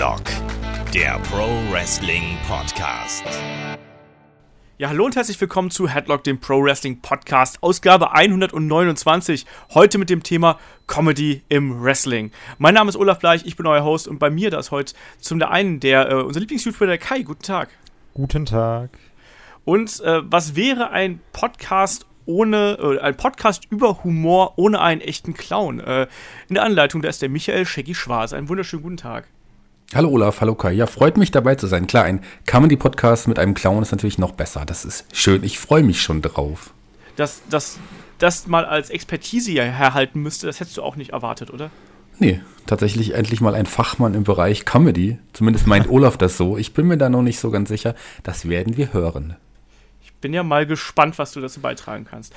Headlock, der Pro Wrestling Podcast. Ja, hallo und herzlich willkommen zu Headlock, dem Pro Wrestling Podcast, Ausgabe 129. Heute mit dem Thema Comedy im Wrestling. Mein Name ist Olaf Bleich, ich bin euer Host und bei mir das heute zum der einen, der äh, unser Lieblings-YouTuber, der Kai. Guten Tag. Guten Tag. Und äh, was wäre ein Podcast ohne, äh, ein Podcast über Humor ohne einen echten Clown? Äh, in der Anleitung, da ist der Michael Shaggy Schwarz. Einen wunderschönen guten Tag. Hallo Olaf, hallo Kai. Ja, freut mich dabei zu sein. Klar, ein Comedy-Podcast mit einem Clown ist natürlich noch besser. Das ist schön. Ich freue mich schon drauf. Dass das, das mal als Expertise herhalten müsste, das hättest du auch nicht erwartet, oder? Nee, tatsächlich endlich mal ein Fachmann im Bereich Comedy. Zumindest meint Olaf das so. Ich bin mir da noch nicht so ganz sicher. Das werden wir hören. Ich bin ja mal gespannt, was du dazu beitragen kannst.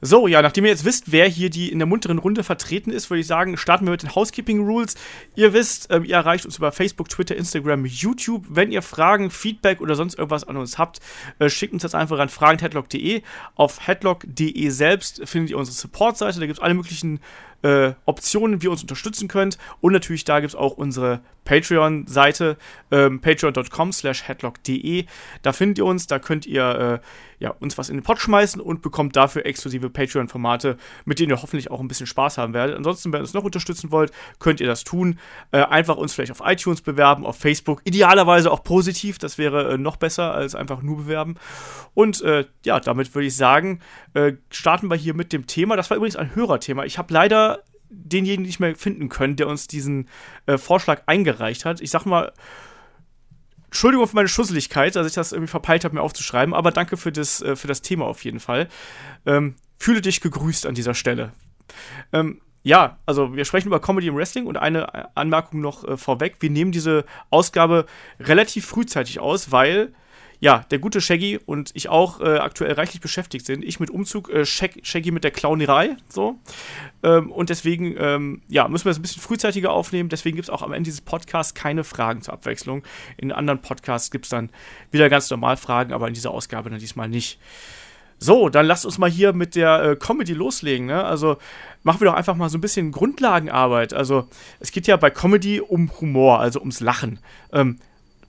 So, ja, nachdem ihr jetzt wisst, wer hier die in der munteren Runde vertreten ist, würde ich sagen, starten wir mit den Housekeeping Rules. Ihr wisst, äh, ihr erreicht uns über Facebook, Twitter, Instagram, YouTube. Wenn ihr Fragen, Feedback oder sonst irgendwas an uns habt, äh, schickt uns das einfach an fragen.headlock.de. Auf headlock.de selbst findet ihr unsere Support-Seite. Da gibt es alle möglichen äh, Optionen, wie ihr uns unterstützen könnt. Und natürlich, da gibt es auch unsere Patreon-Seite, ähm, patreon.com slash headlock.de. Da findet ihr uns, da könnt ihr äh, ja, uns was in den Pot schmeißen und bekommt dafür exklusive Patreon-Formate, mit denen ihr hoffentlich auch ein bisschen Spaß haben werdet. Ansonsten, wenn ihr uns noch unterstützen wollt, könnt ihr das tun. Äh, einfach uns vielleicht auf iTunes bewerben, auf Facebook. Idealerweise auch positiv, das wäre äh, noch besser als einfach nur bewerben. Und äh, ja, damit würde ich sagen, äh, starten wir hier mit dem Thema. Das war übrigens ein Hörerthema. Ich habe leider denjenigen nicht mehr finden können, der uns diesen äh, Vorschlag eingereicht hat. Ich sag mal, Entschuldigung für meine Schusseligkeit, dass ich das irgendwie verpeilt habe, mir aufzuschreiben, aber danke für das, äh, für das Thema auf jeden Fall. Ähm, fühle dich gegrüßt an dieser Stelle. Ähm, ja, also wir sprechen über Comedy im Wrestling und eine Anmerkung noch äh, vorweg. Wir nehmen diese Ausgabe relativ frühzeitig aus, weil ja, der gute Shaggy und ich auch äh, aktuell reichlich beschäftigt sind. Ich mit Umzug, äh, Shaggy mit der Clownerei, so. Ähm, und deswegen, ähm, ja, müssen wir es ein bisschen frühzeitiger aufnehmen. Deswegen gibt es auch am Ende dieses Podcasts keine Fragen zur Abwechslung. In anderen Podcasts gibt es dann wieder ganz normal Fragen, aber in dieser Ausgabe dann diesmal nicht. So, dann lasst uns mal hier mit der äh, Comedy loslegen. Ne? Also machen wir doch einfach mal so ein bisschen Grundlagenarbeit. Also es geht ja bei Comedy um Humor, also ums Lachen. Ähm,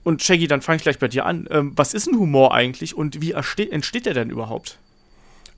und Shaggy, dann fange ich gleich bei dir an. Ähm, was ist ein Humor eigentlich und wie entsteht der denn überhaupt?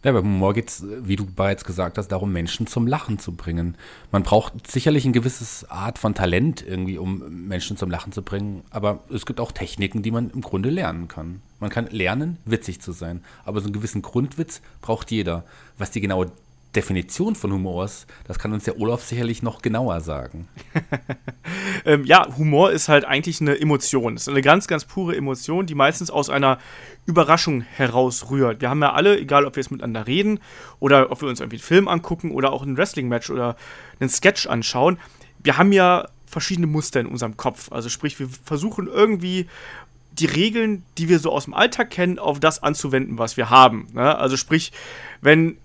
Ja, beim Humor geht es, wie du bereits gesagt hast, darum, Menschen zum Lachen zu bringen. Man braucht sicherlich ein gewisses Art von Talent irgendwie, um Menschen zum Lachen zu bringen. Aber es gibt auch Techniken, die man im Grunde lernen kann. Man kann lernen, witzig zu sein. Aber so einen gewissen Grundwitz braucht jeder. Was die genaue Definition von Humors, das kann uns der Olaf sicherlich noch genauer sagen. ähm, ja, Humor ist halt eigentlich eine Emotion. Es ist eine ganz, ganz pure Emotion, die meistens aus einer Überraschung herausrührt. Wir haben ja alle, egal ob wir es miteinander reden oder ob wir uns irgendwie einen Film angucken oder auch ein Wrestling-Match oder einen Sketch anschauen, wir haben ja verschiedene Muster in unserem Kopf. Also sprich, wir versuchen irgendwie die Regeln, die wir so aus dem Alltag kennen, auf das anzuwenden, was wir haben. Ne? Also sprich, wenn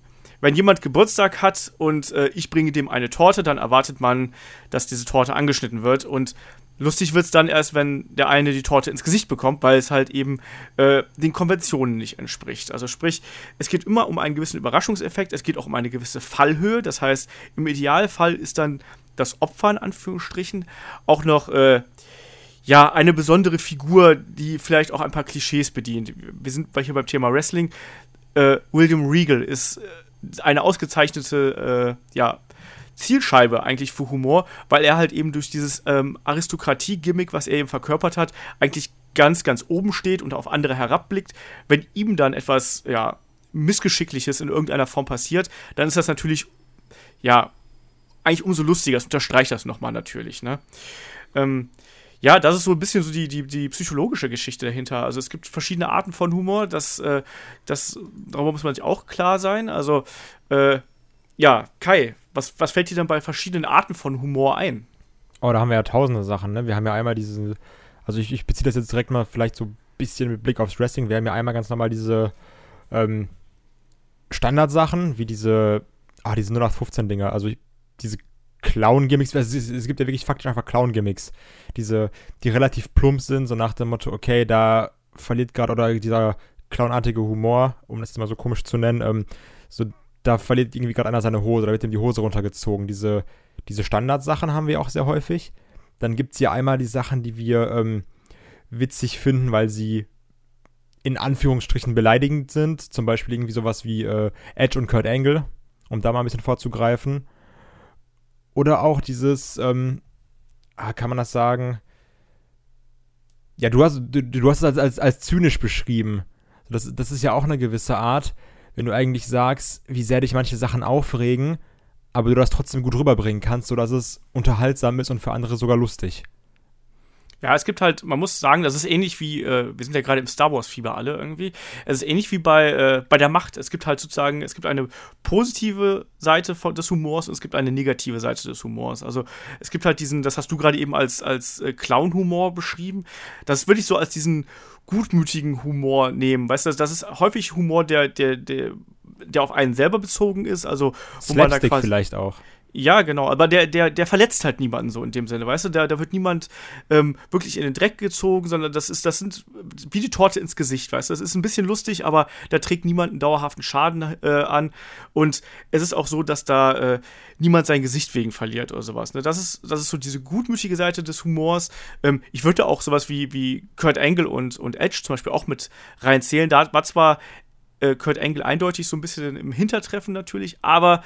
wenn jemand Geburtstag hat und äh, ich bringe dem eine Torte, dann erwartet man, dass diese Torte angeschnitten wird. Und lustig wird es dann erst, wenn der eine die Torte ins Gesicht bekommt, weil es halt eben äh, den Konventionen nicht entspricht. Also sprich, es geht immer um einen gewissen Überraschungseffekt, es geht auch um eine gewisse Fallhöhe. Das heißt, im Idealfall ist dann das Opfer in Anführungsstrichen auch noch äh, ja, eine besondere Figur, die vielleicht auch ein paar Klischees bedient. Wir sind hier beim Thema Wrestling. Äh, William Regal ist äh, eine ausgezeichnete, äh, ja, Zielscheibe eigentlich für Humor, weil er halt eben durch dieses ähm, Aristokratie-Gimmick, was er eben verkörpert hat, eigentlich ganz, ganz oben steht und auf andere herabblickt. Wenn ihm dann etwas, ja, Missgeschickliches in irgendeiner Form passiert, dann ist das natürlich, ja, eigentlich umso lustiger. Das unterstreicht das nochmal natürlich, ne? Ähm, ja, das ist so ein bisschen so die, die, die psychologische Geschichte dahinter. Also es gibt verschiedene Arten von Humor, das, äh, das, darüber muss man sich auch klar sein. Also, äh, ja, Kai, was, was fällt dir dann bei verschiedenen Arten von Humor ein? Oh, da haben wir ja tausende Sachen, ne? Wir haben ja einmal diese, also ich, ich beziehe das jetzt direkt mal vielleicht so ein bisschen mit Blick aufs Wrestling. Wir haben ja einmal ganz normal diese ähm, Standardsachen, wie diese, ah, diese 0815-Dinger, also diese Clown-Gimmicks, also es, es, gibt ja wirklich faktisch einfach Clown-Gimmicks, diese, die relativ plump sind, so nach dem Motto, okay, da verliert gerade, oder dieser clownartige Humor, um das mal so komisch zu nennen, ähm, so, da verliert irgendwie gerade einer seine Hose, da wird ihm die Hose runtergezogen. Diese, diese Standardsachen haben wir auch sehr häufig. Dann gibt es ja einmal die Sachen, die wir ähm, witzig finden, weil sie in Anführungsstrichen beleidigend sind. Zum Beispiel irgendwie sowas wie äh, Edge und Kurt Angle, um da mal ein bisschen vorzugreifen. Oder auch dieses, ähm, ah, kann man das sagen? Ja, du hast, du, du hast es als, als, als zynisch beschrieben. Das, das ist ja auch eine gewisse Art, wenn du eigentlich sagst, wie sehr dich manche Sachen aufregen, aber du das trotzdem gut rüberbringen kannst, sodass es unterhaltsam ist und für andere sogar lustig. Ja, es gibt halt, man muss sagen, das ist ähnlich wie, äh, wir sind ja gerade im Star Wars-Fieber alle irgendwie. Es ist ähnlich wie bei, äh, bei der Macht. Es gibt halt sozusagen, es gibt eine positive Seite von, des Humors und es gibt eine negative Seite des Humors. Also es gibt halt diesen, das hast du gerade eben als, als äh, Clown-Humor beschrieben. Das würde ich so als diesen gutmütigen Humor nehmen. Weißt du, das ist häufig Humor, der, der, der, der auf einen selber bezogen ist. Also, wo Slapstick man da quasi, vielleicht auch. Ja, genau, aber der, der, der verletzt halt niemanden so in dem Sinne, weißt du? Da, da wird niemand ähm, wirklich in den Dreck gezogen, sondern das ist, das sind wie die Torte ins Gesicht, weißt du? Das ist ein bisschen lustig, aber da trägt niemand einen dauerhaften Schaden äh, an. Und es ist auch so, dass da äh, niemand sein Gesicht wegen verliert oder sowas. Ne? Das, ist, das ist so diese gutmütige Seite des Humors. Ähm, ich würde auch sowas wie, wie Kurt Angle und, und Edge zum Beispiel auch mit reinzählen. Da war zwar äh, Kurt Angle eindeutig so ein bisschen im Hintertreffen natürlich, aber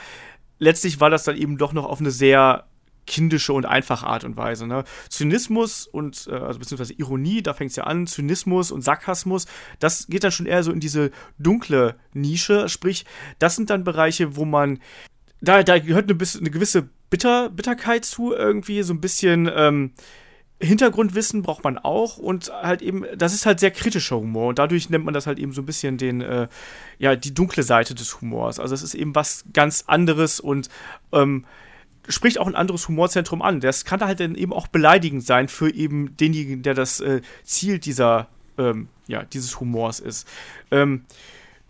letztlich war das dann eben doch noch auf eine sehr kindische und einfache Art und Weise. Ne? Zynismus und, äh, also beziehungsweise Ironie, da fängt es ja an, Zynismus und Sarkasmus, das geht dann schon eher so in diese dunkle Nische. Sprich, das sind dann Bereiche, wo man, da, da gehört eine, eine gewisse Bitter, Bitterkeit zu, irgendwie, so ein bisschen, ähm, Hintergrundwissen braucht man auch und halt eben, das ist halt sehr kritischer Humor und dadurch nennt man das halt eben so ein bisschen den, äh, ja, die dunkle Seite des Humors. Also es ist eben was ganz anderes und ähm, spricht auch ein anderes Humorzentrum an. Das kann halt dann eben auch beleidigend sein für eben denjenigen, der das äh, Ziel dieser, ähm, ja, dieses Humors ist. Ähm,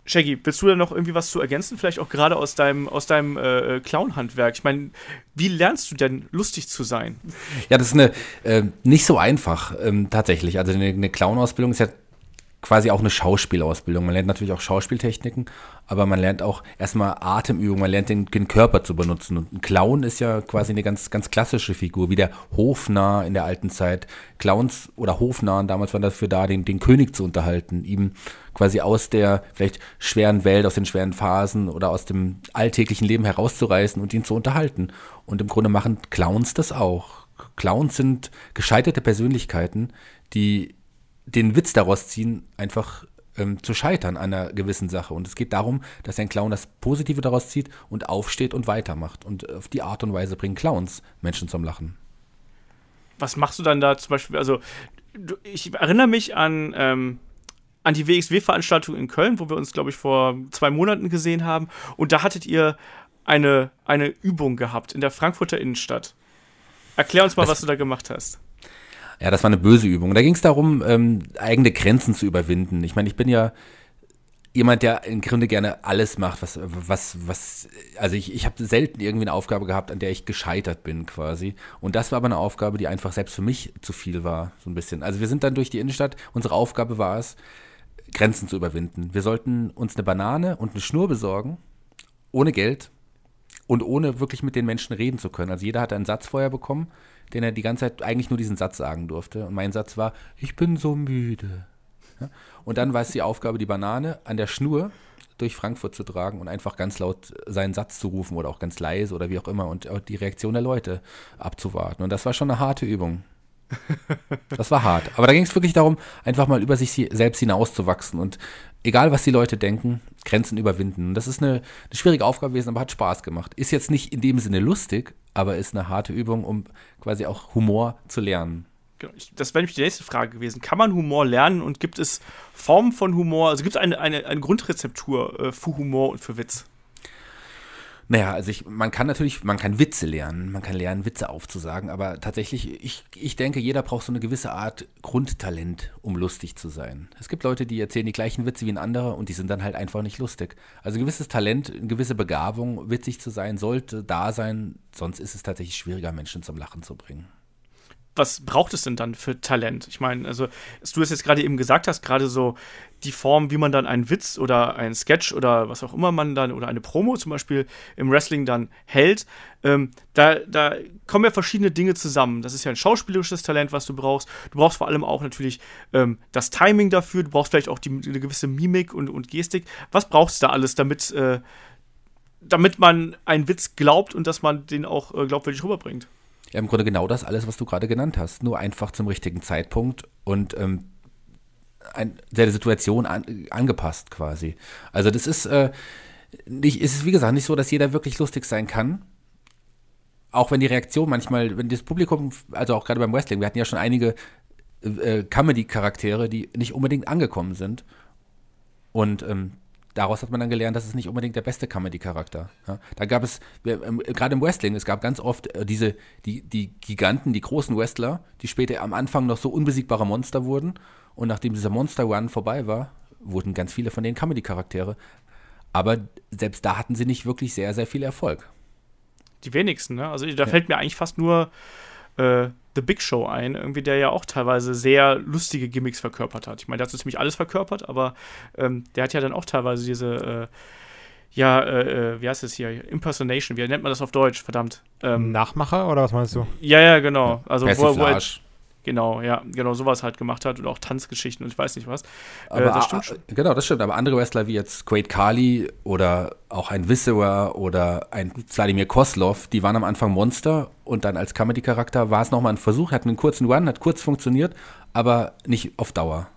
Shaggy, willst du da noch irgendwie was zu ergänzen? Vielleicht auch gerade aus deinem, aus deinem äh, Clown-Handwerk. Ich meine, wie lernst du denn lustig zu sein? Ja, das ist eine äh, nicht so einfach ähm, tatsächlich. Also eine, eine Clown-Ausbildung ist ja quasi auch eine Schauspielausbildung. Man lernt natürlich auch Schauspieltechniken, aber man lernt auch erstmal Atemübungen, man lernt den, den, Körper zu benutzen. Und ein Clown ist ja quasi eine ganz, ganz klassische Figur, wie der Hofnarr in der alten Zeit. Clowns oder Hofnarren damals waren dafür da, den, den König zu unterhalten, ihm quasi aus der vielleicht schweren Welt, aus den schweren Phasen oder aus dem alltäglichen Leben herauszureißen und ihn zu unterhalten. Und im Grunde machen Clowns das auch. Clowns sind gescheiterte Persönlichkeiten, die den Witz daraus ziehen, einfach ähm, zu scheitern an einer gewissen Sache. Und es geht darum, dass ein Clown das Positive daraus zieht und aufsteht und weitermacht. Und auf die Art und Weise bringen Clowns Menschen zum Lachen. Was machst du dann da zum Beispiel? Also, ich erinnere mich an, ähm, an die WXW-Veranstaltung in Köln, wo wir uns, glaube ich, vor zwei Monaten gesehen haben. Und da hattet ihr eine, eine Übung gehabt in der Frankfurter Innenstadt. Erklär uns mal, das, was du da gemacht hast. Ja, das war eine böse Übung. Da ging es darum, ähm, eigene Grenzen zu überwinden. Ich meine, ich bin ja jemand, der im Grunde gerne alles macht, was, was, was, also ich, ich habe selten irgendwie eine Aufgabe gehabt, an der ich gescheitert bin quasi. Und das war aber eine Aufgabe, die einfach selbst für mich zu viel war, so ein bisschen. Also wir sind dann durch die Innenstadt, unsere Aufgabe war es, Grenzen zu überwinden. Wir sollten uns eine Banane und eine Schnur besorgen, ohne Geld und ohne wirklich mit den Menschen reden zu können. Also jeder hat einen Satz vorher bekommen den er die ganze Zeit eigentlich nur diesen Satz sagen durfte. Und mein Satz war, ich bin so müde. Und dann war es die Aufgabe, die Banane an der Schnur durch Frankfurt zu tragen und einfach ganz laut seinen Satz zu rufen oder auch ganz leise oder wie auch immer und die Reaktion der Leute abzuwarten. Und das war schon eine harte Übung. Das war hart. Aber da ging es wirklich darum, einfach mal über sich selbst hinauszuwachsen und egal was die Leute denken, Grenzen überwinden. Das ist eine, eine schwierige Aufgabe gewesen, aber hat Spaß gemacht. Ist jetzt nicht in dem Sinne lustig, aber ist eine harte Übung, um quasi auch Humor zu lernen. Genau, das wäre nämlich die nächste Frage gewesen. Kann man Humor lernen und gibt es Formen von Humor? Also gibt es eine, eine, eine Grundrezeptur äh, für Humor und für Witz? Naja, also ich, man kann natürlich, man kann Witze lernen, man kann lernen, Witze aufzusagen, aber tatsächlich, ich, ich denke, jeder braucht so eine gewisse Art Grundtalent, um lustig zu sein. Es gibt Leute, die erzählen die gleichen Witze wie ein anderer und die sind dann halt einfach nicht lustig. Also ein gewisses Talent, eine gewisse Begabung, witzig zu sein, sollte da sein, sonst ist es tatsächlich schwieriger, Menschen zum Lachen zu bringen. Was braucht es denn dann für Talent? Ich meine, also, du es jetzt gerade eben gesagt hast, gerade so die Form, wie man dann einen Witz oder einen Sketch oder was auch immer man dann oder eine Promo zum Beispiel im Wrestling dann hält, ähm, da, da kommen ja verschiedene Dinge zusammen. Das ist ja ein schauspielerisches Talent, was du brauchst. Du brauchst vor allem auch natürlich ähm, das Timing dafür. Du brauchst vielleicht auch die, eine gewisse Mimik und, und Gestik. Was brauchst du da alles, damit, äh, damit man einen Witz glaubt und dass man den auch äh, glaubwürdig rüberbringt? Ja, im Grunde genau das alles, was du gerade genannt hast. Nur einfach zum richtigen Zeitpunkt und ähm, ein, der Situation an, angepasst quasi. Also das ist, äh, nicht, ist wie gesagt nicht so, dass jeder wirklich lustig sein kann. Auch wenn die Reaktion manchmal, wenn das Publikum, also auch gerade beim Wrestling, wir hatten ja schon einige äh, Comedy-Charaktere, die nicht unbedingt angekommen sind. Und ähm, daraus hat man dann gelernt, dass es nicht unbedingt der beste Comedy-Charakter. Ja, da gab es, ähm, gerade im Wrestling, es gab ganz oft äh, diese, die, die Giganten, die großen Wrestler, die später am Anfang noch so unbesiegbare Monster wurden und nachdem dieser Monster Run vorbei war, wurden ganz viele von denen Comedy-Charaktere. Aber selbst da hatten sie nicht wirklich sehr, sehr viel Erfolg. Die wenigsten, ne? Also da ja. fällt mir eigentlich fast nur äh, The Big Show ein, irgendwie, der ja auch teilweise sehr lustige Gimmicks verkörpert hat. Ich meine, der hat so ziemlich alles verkörpert, aber ähm, der hat ja dann auch teilweise diese, äh, ja, äh, äh wie heißt es hier? Impersonation, wie nennt man das auf Deutsch? Verdammt. Ähm, Nachmacher oder was meinst du? Ja, ja, genau. Also, wo, wo, er, Genau, ja, genau, sowas halt gemacht hat und auch Tanzgeschichten und ich weiß nicht was. Äh, aber, äh, das stimmt schon. Genau, das stimmt. Aber andere Wrestler wie jetzt Quaid Kali oder auch ein Viscera oder ein Vladimir Koslov, die waren am Anfang Monster und dann als Comedy-Charakter war es nochmal ein Versuch, hatten einen kurzen Run, hat kurz funktioniert, aber nicht auf Dauer.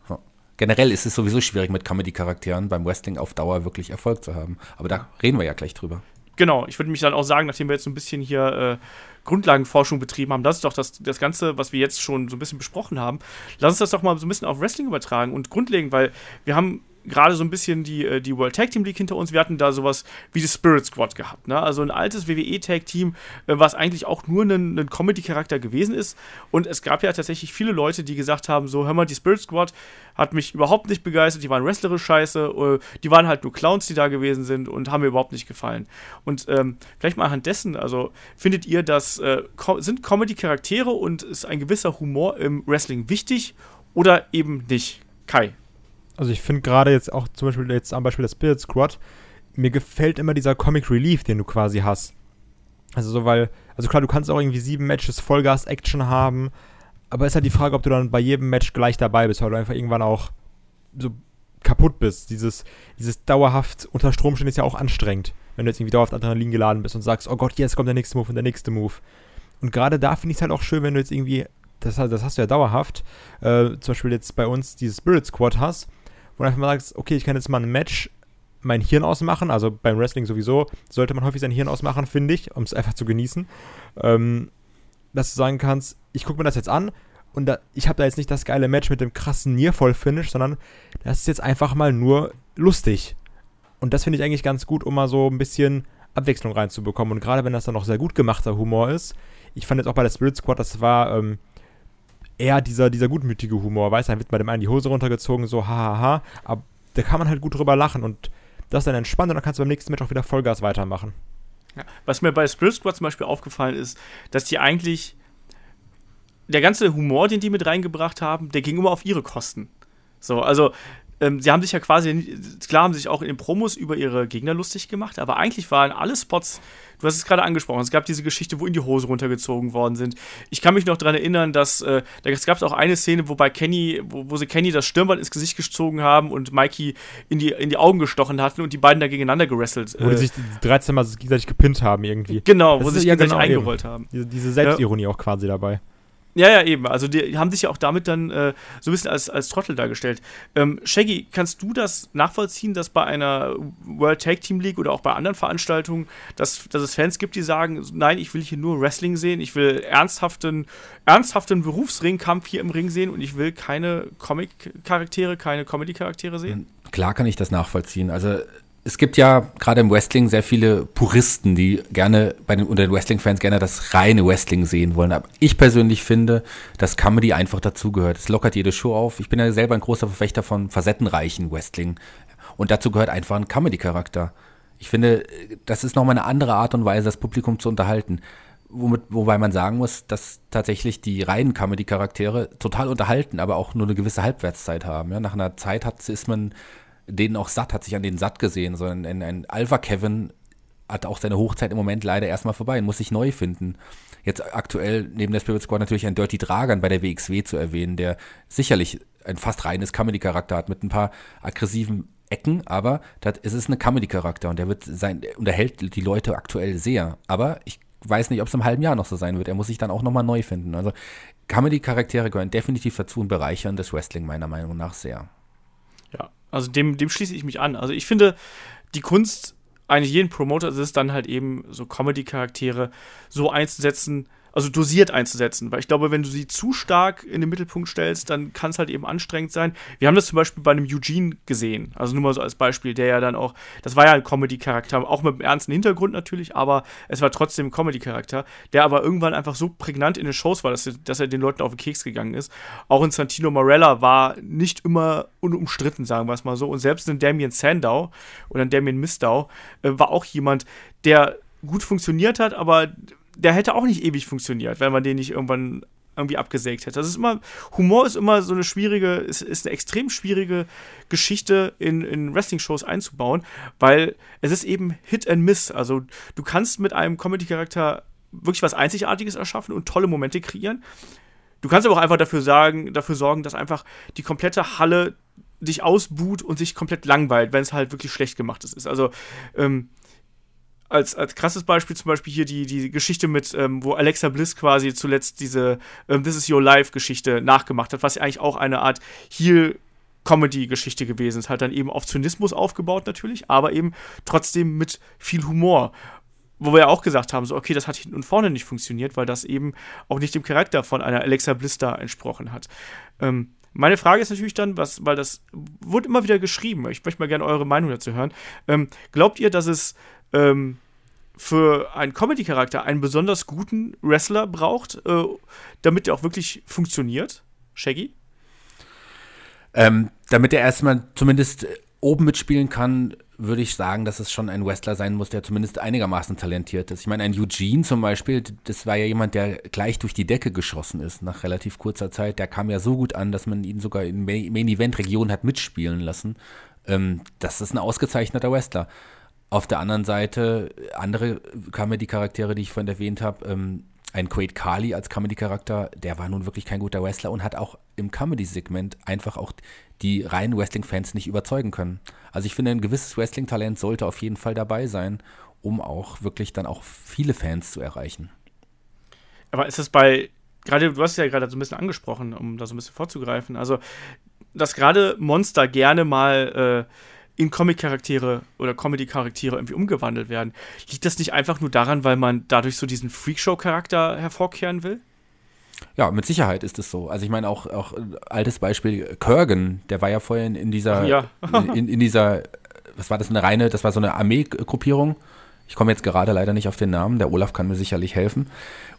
Generell ist es sowieso schwierig, mit Comedy-Charakteren beim Wrestling auf Dauer wirklich Erfolg zu haben. Aber da reden wir ja gleich drüber. Genau, ich würde mich dann auch sagen, nachdem wir jetzt so ein bisschen hier äh, Grundlagenforschung betrieben haben, das ist doch das, das Ganze, was wir jetzt schon so ein bisschen besprochen haben. Lass uns das doch mal so ein bisschen auf Wrestling übertragen und grundlegend, weil wir haben gerade so ein bisschen die, äh, die World Tag Team League hinter uns. Wir hatten da sowas wie die Spirit Squad gehabt. Ne? Also ein altes WWE Tag Team, äh, was eigentlich auch nur ein, ein Comedy-Charakter gewesen ist. Und es gab ja tatsächlich viele Leute, die gesagt haben: So, hör mal, die Spirit Squad hat mich überhaupt nicht begeistert. Die waren wrestlerisch scheiße. Äh, die waren halt nur Clowns, die da gewesen sind und haben mir überhaupt nicht gefallen. Und ähm, vielleicht mal anhand dessen, also findet ihr, dass äh, sind Comedy-Charaktere und ist ein gewisser Humor im Wrestling wichtig oder eben nicht? Kai. Also ich finde gerade jetzt auch zum Beispiel jetzt am Beispiel der Spirit Squad, mir gefällt immer dieser Comic Relief, den du quasi hast. Also so, weil, also klar, du kannst auch irgendwie sieben Matches Vollgas-Action haben, aber ist halt die Frage, ob du dann bei jedem Match gleich dabei bist, weil du einfach irgendwann auch so kaputt bist. Dieses, dieses dauerhaft unter Strom stehen ist ja auch anstrengend, wenn du jetzt irgendwie dauerhaft Adrenalin geladen bist und sagst, oh Gott, jetzt kommt der nächste Move und der nächste Move. Und gerade da finde ich es halt auch schön, wenn du jetzt irgendwie, das, das hast du ja dauerhaft, äh, zum Beispiel jetzt bei uns dieses Spirit Squad hast wo du einfach mal sagst, okay, ich kann jetzt mal ein Match mein Hirn ausmachen, also beim Wrestling sowieso sollte man häufig sein Hirn ausmachen, finde ich, um es einfach zu genießen, ähm, dass du sagen kannst, ich gucke mir das jetzt an und da, ich habe da jetzt nicht das geile Match mit dem krassen Nearfall-Finish, sondern das ist jetzt einfach mal nur lustig. Und das finde ich eigentlich ganz gut, um mal so ein bisschen Abwechslung reinzubekommen. Und gerade wenn das dann noch sehr gut gemachter Humor ist, ich fand jetzt auch bei der Spirit Squad, das war ähm, eher dieser, dieser gutmütige Humor, weißt du, dann wird bei dem einen die Hose runtergezogen, so hahaha, ha, ha, aber da kann man halt gut drüber lachen und das dann entspannt und dann kannst du beim nächsten Match auch wieder Vollgas weitermachen. Ja, was mir bei Spirit Squad zum Beispiel aufgefallen ist, dass die eigentlich der ganze Humor, den die mit reingebracht haben, der ging immer auf ihre Kosten. So, also ähm, sie haben sich ja quasi, klar haben sich auch in den Promos über ihre Gegner lustig gemacht, aber eigentlich waren alle Spots, du hast es gerade angesprochen, es gab diese Geschichte, wo in die Hose runtergezogen worden sind. Ich kann mich noch daran erinnern, dass äh, da gab es auch eine Szene, wo bei Kenny, wo, wo, sie Kenny das Stirnband ins Gesicht gezogen haben und Mikey in die, in die Augen gestochen hatten und die beiden da gegeneinander gerasselt. Wo äh, die sich 13 Mal gegenseitig gepinnt haben irgendwie. Genau, das wo sie sich ja gegenseitig genau eingerollt eben. haben. Diese, diese Selbstironie ja. auch quasi dabei. Ja, ja, eben. Also die haben sich ja auch damit dann äh, so ein bisschen als, als Trottel dargestellt. Ähm, Shaggy, kannst du das nachvollziehen, dass bei einer World Tag Team League oder auch bei anderen Veranstaltungen, dass, dass es Fans gibt, die sagen, nein, ich will hier nur Wrestling sehen, ich will ernsthaften, ernsthaften Berufsringkampf hier im Ring sehen und ich will keine Comic-Charaktere, keine Comedy-Charaktere sehen? Klar kann ich das nachvollziehen. Also es gibt ja gerade im Wrestling sehr viele Puristen, die gerne bei den, unter den Wrestling-Fans gerne das reine Wrestling sehen wollen. Aber ich persönlich finde, dass Comedy einfach dazugehört. Es lockert jede Show auf. Ich bin ja selber ein großer Verfechter von facettenreichen Wrestling. Und dazu gehört einfach ein Comedy-Charakter. Ich finde, das ist nochmal eine andere Art und Weise, das Publikum zu unterhalten. womit, wobei man sagen muss, dass tatsächlich die reinen Comedy-Charaktere total unterhalten, aber auch nur eine gewisse Halbwertszeit haben. Ja? Nach einer Zeit hat, ist man denen auch satt, hat sich an denen satt gesehen, sondern ein, ein Alpha-Kevin hat auch seine Hochzeit im Moment leider erstmal vorbei und muss sich neu finden. Jetzt aktuell neben der Spirit Squad natürlich ein Dirty Dragan bei der WXW zu erwähnen, der sicherlich ein fast reines Comedy-Charakter hat mit ein paar aggressiven Ecken, aber das, es ist ein Comedy-Charakter und der wird sein, unterhält die Leute aktuell sehr. Aber ich weiß nicht, ob es im halben Jahr noch so sein wird. Er muss sich dann auch nochmal neu finden. Also Comedy-Charaktere gehören definitiv dazu und bereichern das Wrestling meiner Meinung nach sehr. Ja, also dem, dem schließe ich mich an. Also ich finde, die Kunst eigentlich jeden Promoter ist dann halt eben so Comedy-Charaktere so einzusetzen, also dosiert einzusetzen. Weil ich glaube, wenn du sie zu stark in den Mittelpunkt stellst, dann kann es halt eben anstrengend sein. Wir haben das zum Beispiel bei einem Eugene gesehen. Also nur mal so als Beispiel, der ja dann auch, das war ja ein Comedy-Charakter, auch mit einem ernsten Hintergrund natürlich, aber es war trotzdem ein Comedy-Charakter, der aber irgendwann einfach so prägnant in den Shows war, dass er, dass er den Leuten auf den Keks gegangen ist. Auch in Santino Morella war nicht immer unumstritten, sagen wir es mal so. Und selbst in Damien Sandow oder in Damien Mistow äh, war auch jemand, der gut funktioniert hat, aber der hätte auch nicht ewig funktioniert, wenn man den nicht irgendwann irgendwie abgesägt hätte. Das ist immer, Humor ist immer so eine schwierige, ist, ist eine extrem schwierige Geschichte in, in Wrestling-Shows einzubauen, weil es ist eben Hit and Miss. Also du kannst mit einem Comedy-Charakter wirklich was Einzigartiges erschaffen und tolle Momente kreieren. Du kannst aber auch einfach dafür, sagen, dafür sorgen, dass einfach die komplette Halle dich ausbuht und sich komplett langweilt, wenn es halt wirklich schlecht gemacht ist. Also, ähm, als, als krasses Beispiel zum Beispiel hier die, die Geschichte mit, ähm, wo Alexa Bliss quasi zuletzt diese ähm, This is Your Life-Geschichte nachgemacht hat, was ja eigentlich auch eine Art Heal- Comedy-Geschichte gewesen ist. Halt dann eben auf Zynismus aufgebaut natürlich, aber eben trotzdem mit viel Humor. Wo wir ja auch gesagt haben, so, okay, das hat hinten und vorne nicht funktioniert, weil das eben auch nicht dem Charakter von einer Alexa Bliss da entsprochen hat. Ähm, meine Frage ist natürlich dann, was, weil das wurde immer wieder geschrieben, ich möchte mal gerne eure Meinung dazu hören. Ähm, glaubt ihr, dass es ähm, für einen Comedy-Charakter einen besonders guten Wrestler braucht, äh, damit der auch wirklich funktioniert? Shaggy? Ähm, damit er erstmal zumindest oben mitspielen kann, würde ich sagen, dass es schon ein Wrestler sein muss, der zumindest einigermaßen talentiert ist. Ich meine, ein Eugene zum Beispiel, das war ja jemand, der gleich durch die Decke geschossen ist nach relativ kurzer Zeit. Der kam ja so gut an, dass man ihn sogar in Main-Event-Regionen hat mitspielen lassen. Ähm, das ist ein ausgezeichneter Wrestler. Auf der anderen Seite, andere Comedy-Charaktere, die ich vorhin erwähnt habe, ähm, ein Quaid Carly als Comedy-Charakter, der war nun wirklich kein guter Wrestler und hat auch im Comedy-Segment einfach auch die reinen Wrestling-Fans nicht überzeugen können. Also ich finde, ein gewisses Wrestling-Talent sollte auf jeden Fall dabei sein, um auch wirklich dann auch viele Fans zu erreichen. Aber ist es bei, gerade, du hast es ja gerade so ein bisschen angesprochen, um da so ein bisschen vorzugreifen, also, dass gerade Monster gerne mal äh, in Comic-Charaktere oder Comedy-Charaktere irgendwie umgewandelt werden. Liegt das nicht einfach nur daran, weil man dadurch so diesen Freakshow-Charakter hervorkehren will? Ja, mit Sicherheit ist es so. Also ich meine auch, auch altes Beispiel Kurgan, der war ja vorher in, in dieser, ja. in, in, dieser, was war das, eine reine, das war so eine Armee-Gruppierung ich komme jetzt gerade leider nicht auf den Namen, der Olaf kann mir sicherlich helfen.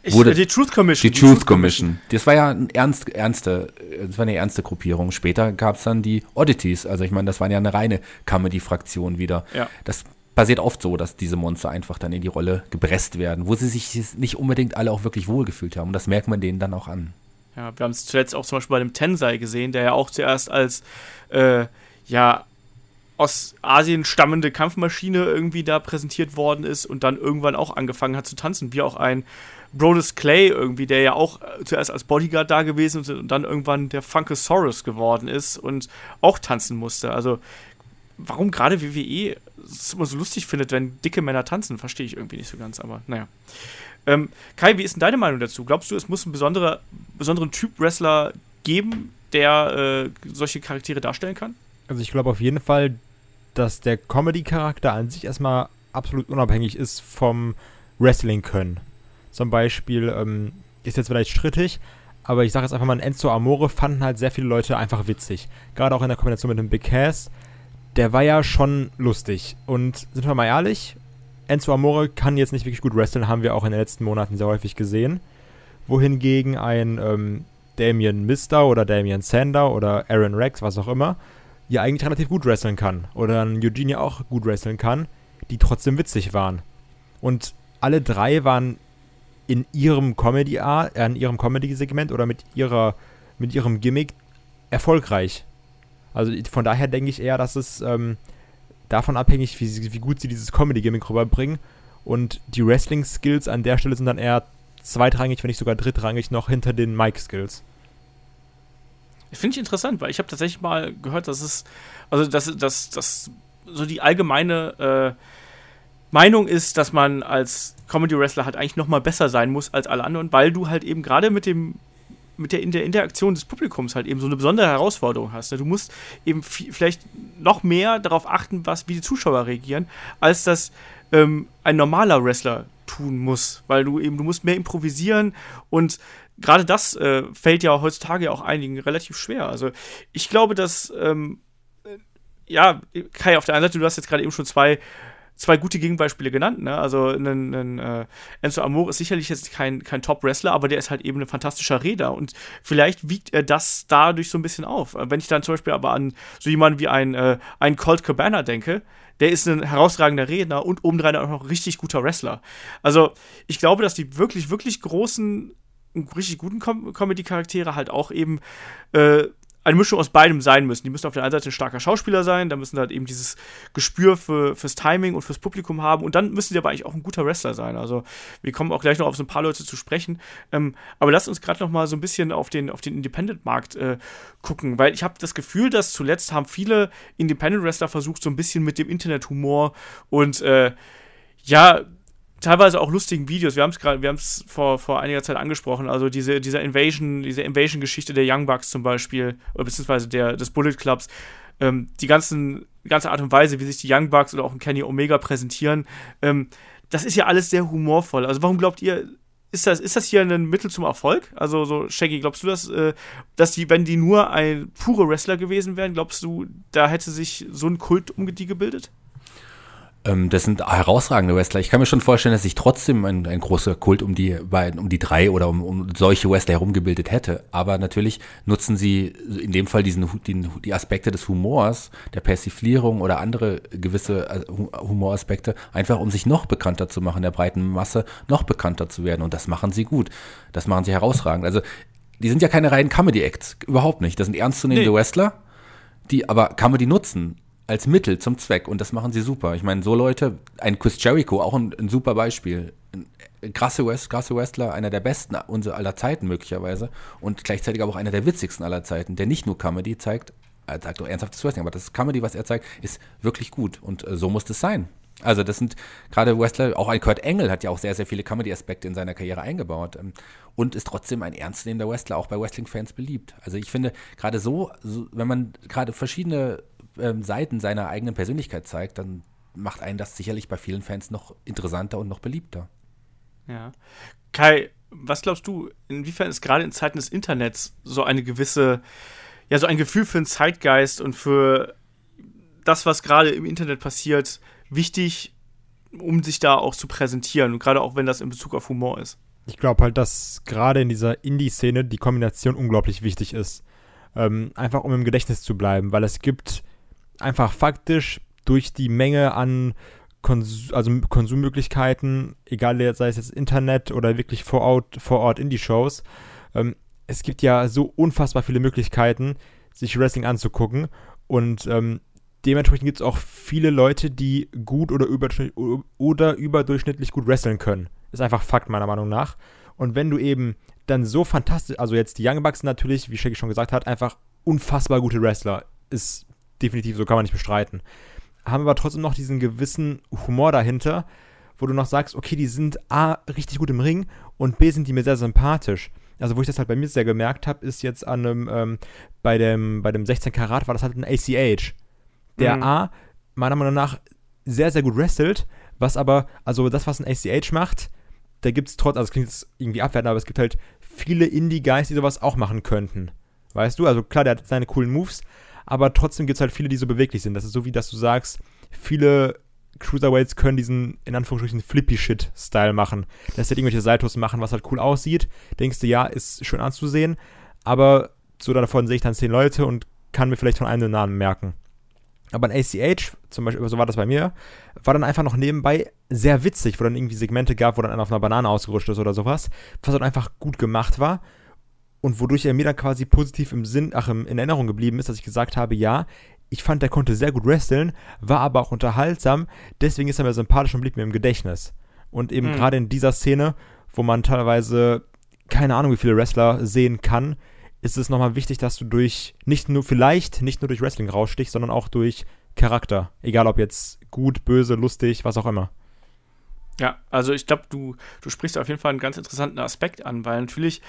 Wurde, die Truth Commission. Die, die Truth Commission. Das war ja eine ernst, ernste, das war eine ernste Gruppierung. Später gab es dann die Oddities. Also ich meine, das war ja eine reine Comedy-Fraktion wieder. Ja. Das passiert oft so, dass diese Monster einfach dann in die Rolle gepresst werden, wo sie sich nicht unbedingt alle auch wirklich wohlgefühlt haben. Und das merkt man denen dann auch an. Ja, wir haben es zuletzt auch zum Beispiel bei dem Tensei gesehen, der ja auch zuerst als äh, ja aus Asien stammende Kampfmaschine irgendwie da präsentiert worden ist und dann irgendwann auch angefangen hat zu tanzen, wie auch ein Brodus Clay irgendwie, der ja auch zuerst als Bodyguard da gewesen ist und dann irgendwann der Funkosaurus geworden ist und auch tanzen musste. Also warum gerade WWE es immer so lustig findet, wenn dicke Männer tanzen, verstehe ich irgendwie nicht so ganz, aber naja. Ähm, Kai, wie ist denn deine Meinung dazu? Glaubst du, es muss einen besondere, besonderen Typ Wrestler geben, der äh, solche Charaktere darstellen kann? Also ich glaube auf jeden Fall, dass der Comedy-Charakter an sich erstmal absolut unabhängig ist vom Wrestling-Können. Zum Beispiel ähm, ist jetzt vielleicht strittig, aber ich sage jetzt einfach mal, Enzo Amore fanden halt sehr viele Leute einfach witzig. Gerade auch in der Kombination mit dem Big Cass. Der war ja schon lustig. Und sind wir mal ehrlich, Enzo Amore kann jetzt nicht wirklich gut wresteln, haben wir auch in den letzten Monaten sehr häufig gesehen. Wohingegen ein ähm, Damien Mister oder Damien Sander oder Aaron Rex, was auch immer, ja eigentlich relativ gut wresteln kann. Oder ein Eugenie auch gut wresteln kann, die trotzdem witzig waren. Und alle drei waren in ihrem Comedy Art, äh, in ihrem Comedy Segment oder mit ihrer mit ihrem Gimmick erfolgreich. Also von daher denke ich eher, dass es ähm, davon abhängig, wie, wie gut sie dieses Comedy Gimmick rüberbringen und die Wrestling Skills an der Stelle sind dann eher zweitrangig, wenn nicht sogar drittrangig noch hinter den Mic Skills. Finde ich interessant, weil ich habe tatsächlich mal gehört, dass es, also dass, dass, dass so die allgemeine äh, Meinung ist, dass man als Comedy-Wrestler halt eigentlich noch mal besser sein muss als alle anderen, weil du halt eben gerade mit dem mit der, in der Interaktion des Publikums halt eben so eine besondere Herausforderung hast. Ne? Du musst eben vielleicht noch mehr darauf achten, was, wie die Zuschauer reagieren, als das ähm, ein normaler Wrestler tun muss, weil du eben, du musst mehr improvisieren und gerade das äh, fällt ja heutzutage auch einigen relativ schwer. Also ich glaube, dass ähm, ja, Kai, auf der einen Seite, du hast jetzt gerade eben schon zwei zwei gute Gegenbeispiele genannt. Ne? Also ein, ein äh, Enzo Amore ist sicherlich jetzt kein, kein Top-Wrestler, aber der ist halt eben ein fantastischer Räder und vielleicht wiegt er das dadurch so ein bisschen auf. Wenn ich dann zum Beispiel aber an so jemanden wie ein, äh, ein Colt Cabana denke, der ist ein herausragender Redner und obendrein auch noch richtig guter Wrestler. Also ich glaube, dass die wirklich, wirklich großen richtig guten Com Comedy-Charaktere halt auch eben äh, eine Mischung aus beidem sein müssen. Die müssen auf der einen Seite ein starker Schauspieler sein, da müssen halt eben dieses Gespür für, fürs Timing und fürs Publikum haben und dann müssen sie aber eigentlich auch ein guter Wrestler sein. Also wir kommen auch gleich noch auf so ein paar Leute zu sprechen. Ähm, aber lasst uns gerade noch mal so ein bisschen auf den, auf den Independent-Markt äh, gucken, weil ich habe das Gefühl, dass zuletzt haben viele Independent-Wrestler versucht, so ein bisschen mit dem Internet-Humor und äh, ja, teilweise auch lustigen Videos. Wir haben es gerade, wir haben es vor, vor einiger Zeit angesprochen. Also diese, diese Invasion, diese Invasion-Geschichte der Young Bucks zum Beispiel, oder beziehungsweise der, des Bullet Clubs. Ähm, die ganzen, ganze Art und Weise, wie sich die Young Bucks oder auch ein Kenny Omega präsentieren, ähm, das ist ja alles sehr humorvoll. Also warum glaubt ihr, ist das, ist das hier ein Mittel zum Erfolg? Also so, Shaggy, glaubst du, dass, äh, dass die, wenn die nur ein pure Wrestler gewesen wären, glaubst du, da hätte sich so ein Kult um die gebildet? Ähm, das sind herausragende Wrestler. Ich kann mir schon vorstellen, dass sich trotzdem ein, ein großer Kult um die beiden, um die drei oder um, um solche Wrestler herumgebildet hätte. Aber natürlich nutzen sie in dem Fall diesen die, die Aspekte des Humors, der Persiflierung oder andere gewisse äh, Humoraspekte, einfach um sich noch bekannter zu machen, der breiten Masse noch bekannter zu werden. Und das machen sie gut. Das machen sie herausragend. Also die sind ja keine reinen Comedy-Acts, überhaupt nicht. Das sind ernstzunehmende nee. Wrestler, die aber Comedy nutzen als Mittel zum Zweck und das machen sie super. Ich meine, so Leute, ein Chris Jericho, auch ein, ein super Beispiel. Krasse, West, krasse Wrestler, einer der besten unserer aller Zeiten möglicherweise und gleichzeitig aber auch einer der witzigsten aller Zeiten, der nicht nur Comedy zeigt, er zeigt auch ernsthaftes Wrestling, aber das Comedy, was er zeigt, ist wirklich gut und äh, so muss es sein. Also das sind gerade Wrestler, auch ein Kurt Engel hat ja auch sehr, sehr viele Comedy-Aspekte in seiner Karriere eingebaut ähm, und ist trotzdem ein ernstzunehmender Wrestler, auch bei Wrestling-Fans beliebt. Also ich finde, gerade so, so, wenn man gerade verschiedene ähm, Seiten seiner eigenen Persönlichkeit zeigt, dann macht einen das sicherlich bei vielen Fans noch interessanter und noch beliebter. Ja. Kai, was glaubst du, inwiefern ist gerade in Zeiten des Internets so eine gewisse, ja, so ein Gefühl für den Zeitgeist und für das, was gerade im Internet passiert, wichtig, um sich da auch zu präsentieren und gerade auch wenn das in Bezug auf Humor ist? Ich glaube halt, dass gerade in dieser Indie-Szene die Kombination unglaublich wichtig ist. Ähm, einfach um im Gedächtnis zu bleiben, weil es gibt einfach faktisch durch die Menge an Kons also Konsummöglichkeiten, egal sei es jetzt Internet oder wirklich vor Ort, vor Ort Indie-Shows, ähm, es gibt ja so unfassbar viele Möglichkeiten, sich Wrestling anzugucken und ähm, dementsprechend gibt es auch viele Leute, die gut oder, oder überdurchschnittlich gut wresteln können. Ist einfach Fakt meiner Meinung nach. Und wenn du eben dann so fantastisch, also jetzt die Young Bucks natürlich, wie Shaggy schon gesagt hat, einfach unfassbar gute Wrestler. Ist definitiv, so kann man nicht bestreiten. Haben aber trotzdem noch diesen gewissen Humor dahinter, wo du noch sagst, okay, die sind A, richtig gut im Ring und B, sind die mir sehr sympathisch. Also, wo ich das halt bei mir sehr gemerkt habe, ist jetzt an einem, ähm, bei dem, bei dem 16 Karat war das halt ein ACH. Der mhm. A, meiner Meinung nach, sehr, sehr gut wrestelt, was aber, also das, was ein ACH macht, da gibt es trotz, also es klingt jetzt irgendwie abwertend, aber es gibt halt viele Indie-Guys, die sowas auch machen könnten. Weißt du? Also klar, der hat seine coolen Moves, aber trotzdem gibt es halt viele, die so beweglich sind. Das ist so wie, dass du sagst, viele Cruiserweights können diesen, in Anführungsstrichen, Flippy-Shit-Style machen. Dass sie halt irgendwelche Saltos machen, was halt cool aussieht. Denkst du, ja, ist schön anzusehen, aber so davon sehe ich dann zehn Leute und kann mir vielleicht von einem den Namen merken. Aber ein ACH, zum Beispiel, so war das bei mir, war dann einfach noch nebenbei sehr witzig, wo dann irgendwie Segmente gab, wo dann einer auf einer Banane ausgerutscht ist oder sowas, was dann einfach gut gemacht war und wodurch er mir dann quasi positiv im Sinn, ach, in Erinnerung geblieben ist, dass ich gesagt habe, ja, ich fand, der konnte sehr gut wresteln, war aber auch unterhaltsam, deswegen ist er mir sympathisch und blieb mir im Gedächtnis. Und eben mhm. gerade in dieser Szene, wo man teilweise keine Ahnung, wie viele Wrestler sehen kann, ist es nochmal wichtig, dass du durch, nicht nur, vielleicht nicht nur durch Wrestling rausstichst, sondern auch durch Charakter. Egal ob jetzt gut, böse, lustig, was auch immer. Ja, also ich glaube, du, du sprichst auf jeden Fall einen ganz interessanten Aspekt an, weil natürlich,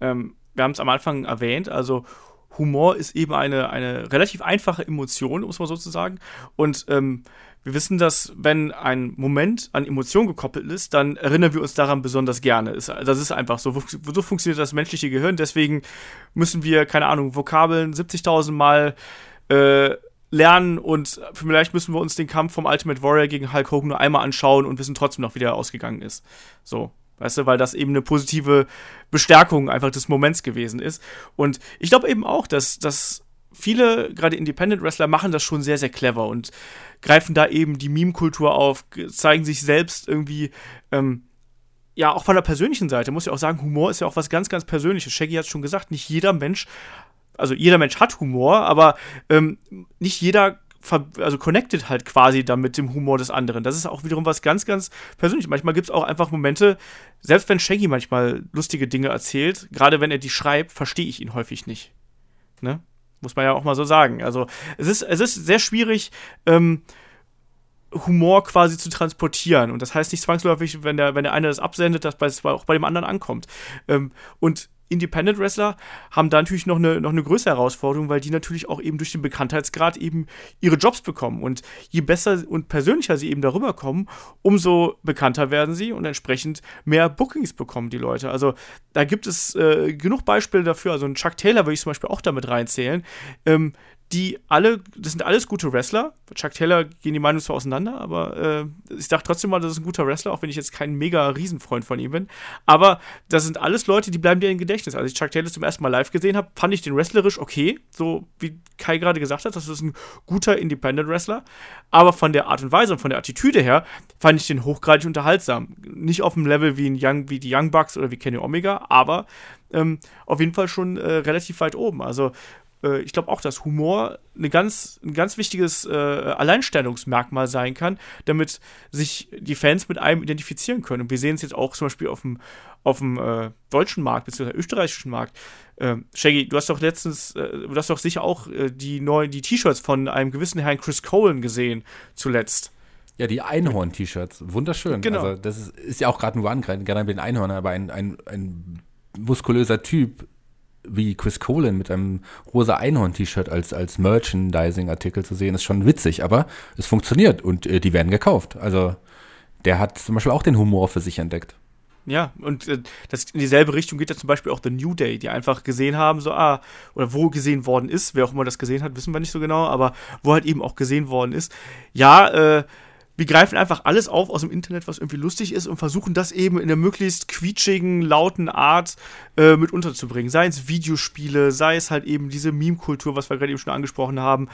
ähm, wir haben es am Anfang erwähnt, also Humor ist eben eine, eine relativ einfache Emotion, muss man sozusagen. Und ähm, wir wissen, dass wenn ein Moment an Emotion gekoppelt ist, dann erinnern wir uns daran besonders gerne. Das ist einfach so. So funktioniert das menschliche Gehirn. Deswegen müssen wir, keine Ahnung, Vokabeln 70.000 Mal äh, lernen und vielleicht müssen wir uns den Kampf vom Ultimate Warrior gegen Hulk Hogan nur einmal anschauen und wissen trotzdem noch, wie der ausgegangen ist. So. Weißt du, weil das eben eine positive Bestärkung einfach des Moments gewesen ist. Und ich glaube eben auch, dass, dass viele, gerade Independent Wrestler, machen das schon sehr, sehr clever und greifen da eben die Meme-Kultur auf, zeigen sich selbst irgendwie, ähm, ja, auch von der persönlichen Seite, muss ich auch sagen, Humor ist ja auch was ganz, ganz Persönliches. Shaggy hat es schon gesagt, nicht jeder Mensch, also jeder Mensch hat Humor, aber ähm, nicht jeder also connected halt quasi dann mit dem Humor des anderen. Das ist auch wiederum was ganz, ganz Persönliches. Manchmal gibt es auch einfach Momente, selbst wenn Shaggy manchmal lustige Dinge erzählt, gerade wenn er die schreibt, verstehe ich ihn häufig nicht. Ne? Muss man ja auch mal so sagen. Also es ist, es ist sehr schwierig, ähm, Humor quasi zu transportieren. Und das heißt nicht zwangsläufig, wenn der, wenn der eine das absendet, dass es auch bei dem anderen ankommt. Ähm, und Independent Wrestler haben da natürlich noch eine, noch eine größere Herausforderung, weil die natürlich auch eben durch den Bekanntheitsgrad eben ihre Jobs bekommen. Und je besser und persönlicher sie eben darüber kommen, umso bekannter werden sie und entsprechend mehr Bookings bekommen die Leute. Also da gibt es äh, genug Beispiele dafür. Also ein Chuck Taylor würde ich zum Beispiel auch damit reinzählen. Ähm, die alle, das sind alles gute Wrestler. Chuck Taylor gehen die Meinungen zwar auseinander, aber äh, ich dachte trotzdem mal, das ist ein guter Wrestler, auch wenn ich jetzt kein mega Riesenfreund von ihm bin. Aber das sind alles Leute, die bleiben dir im Gedächtnis. Als ich Chuck Taylor zum ersten Mal live gesehen habe, fand ich den wrestlerisch okay, so wie Kai gerade gesagt hat, das ist ein guter Independent Wrestler. Aber von der Art und Weise und von der Attitüde her fand ich den hochgradig unterhaltsam. Nicht auf dem Level wie, ein Young, wie die Young Bucks oder wie Kenny Omega, aber ähm, auf jeden Fall schon äh, relativ weit oben. Also äh, ich glaube auch, dass Humor eine ganz, ein ganz wichtiges äh, Alleinstellungsmerkmal sein kann, damit sich die Fans mit einem identifizieren können. Und wir sehen es jetzt auch zum Beispiel auf dem, auf dem äh, deutschen Markt, beziehungsweise österreichischen Markt. Ähm, Shaggy, du hast doch letztens, äh, du hast doch sicher auch äh, die neuen, die T-Shirts von einem gewissen Herrn Chris Cohen gesehen, zuletzt. Ja, die Einhorn-T-Shirts. Wunderschön. Genau. Also, das ist, ist ja auch gerade ein One, gerade mit den Einhörner, aber ein, ein, ein muskulöser Typ wie Chris Colin mit einem rosa Einhorn-T-Shirt als, als Merchandising-Artikel zu sehen, ist schon witzig, aber es funktioniert und äh, die werden gekauft. Also der hat zum Beispiel auch den Humor für sich entdeckt. Ja, und äh, das, in dieselbe Richtung geht ja zum Beispiel auch The New Day, die einfach gesehen haben, so, ah, oder wo gesehen worden ist, wer auch immer das gesehen hat, wissen wir nicht so genau, aber wo halt eben auch gesehen worden ist. Ja, äh, wir greifen einfach alles auf aus dem Internet, was irgendwie lustig ist und versuchen das eben in einer möglichst quietschigen, lauten Art äh, mit unterzubringen. Sei es Videospiele, sei es halt eben diese Meme-Kultur, was wir gerade eben schon angesprochen haben.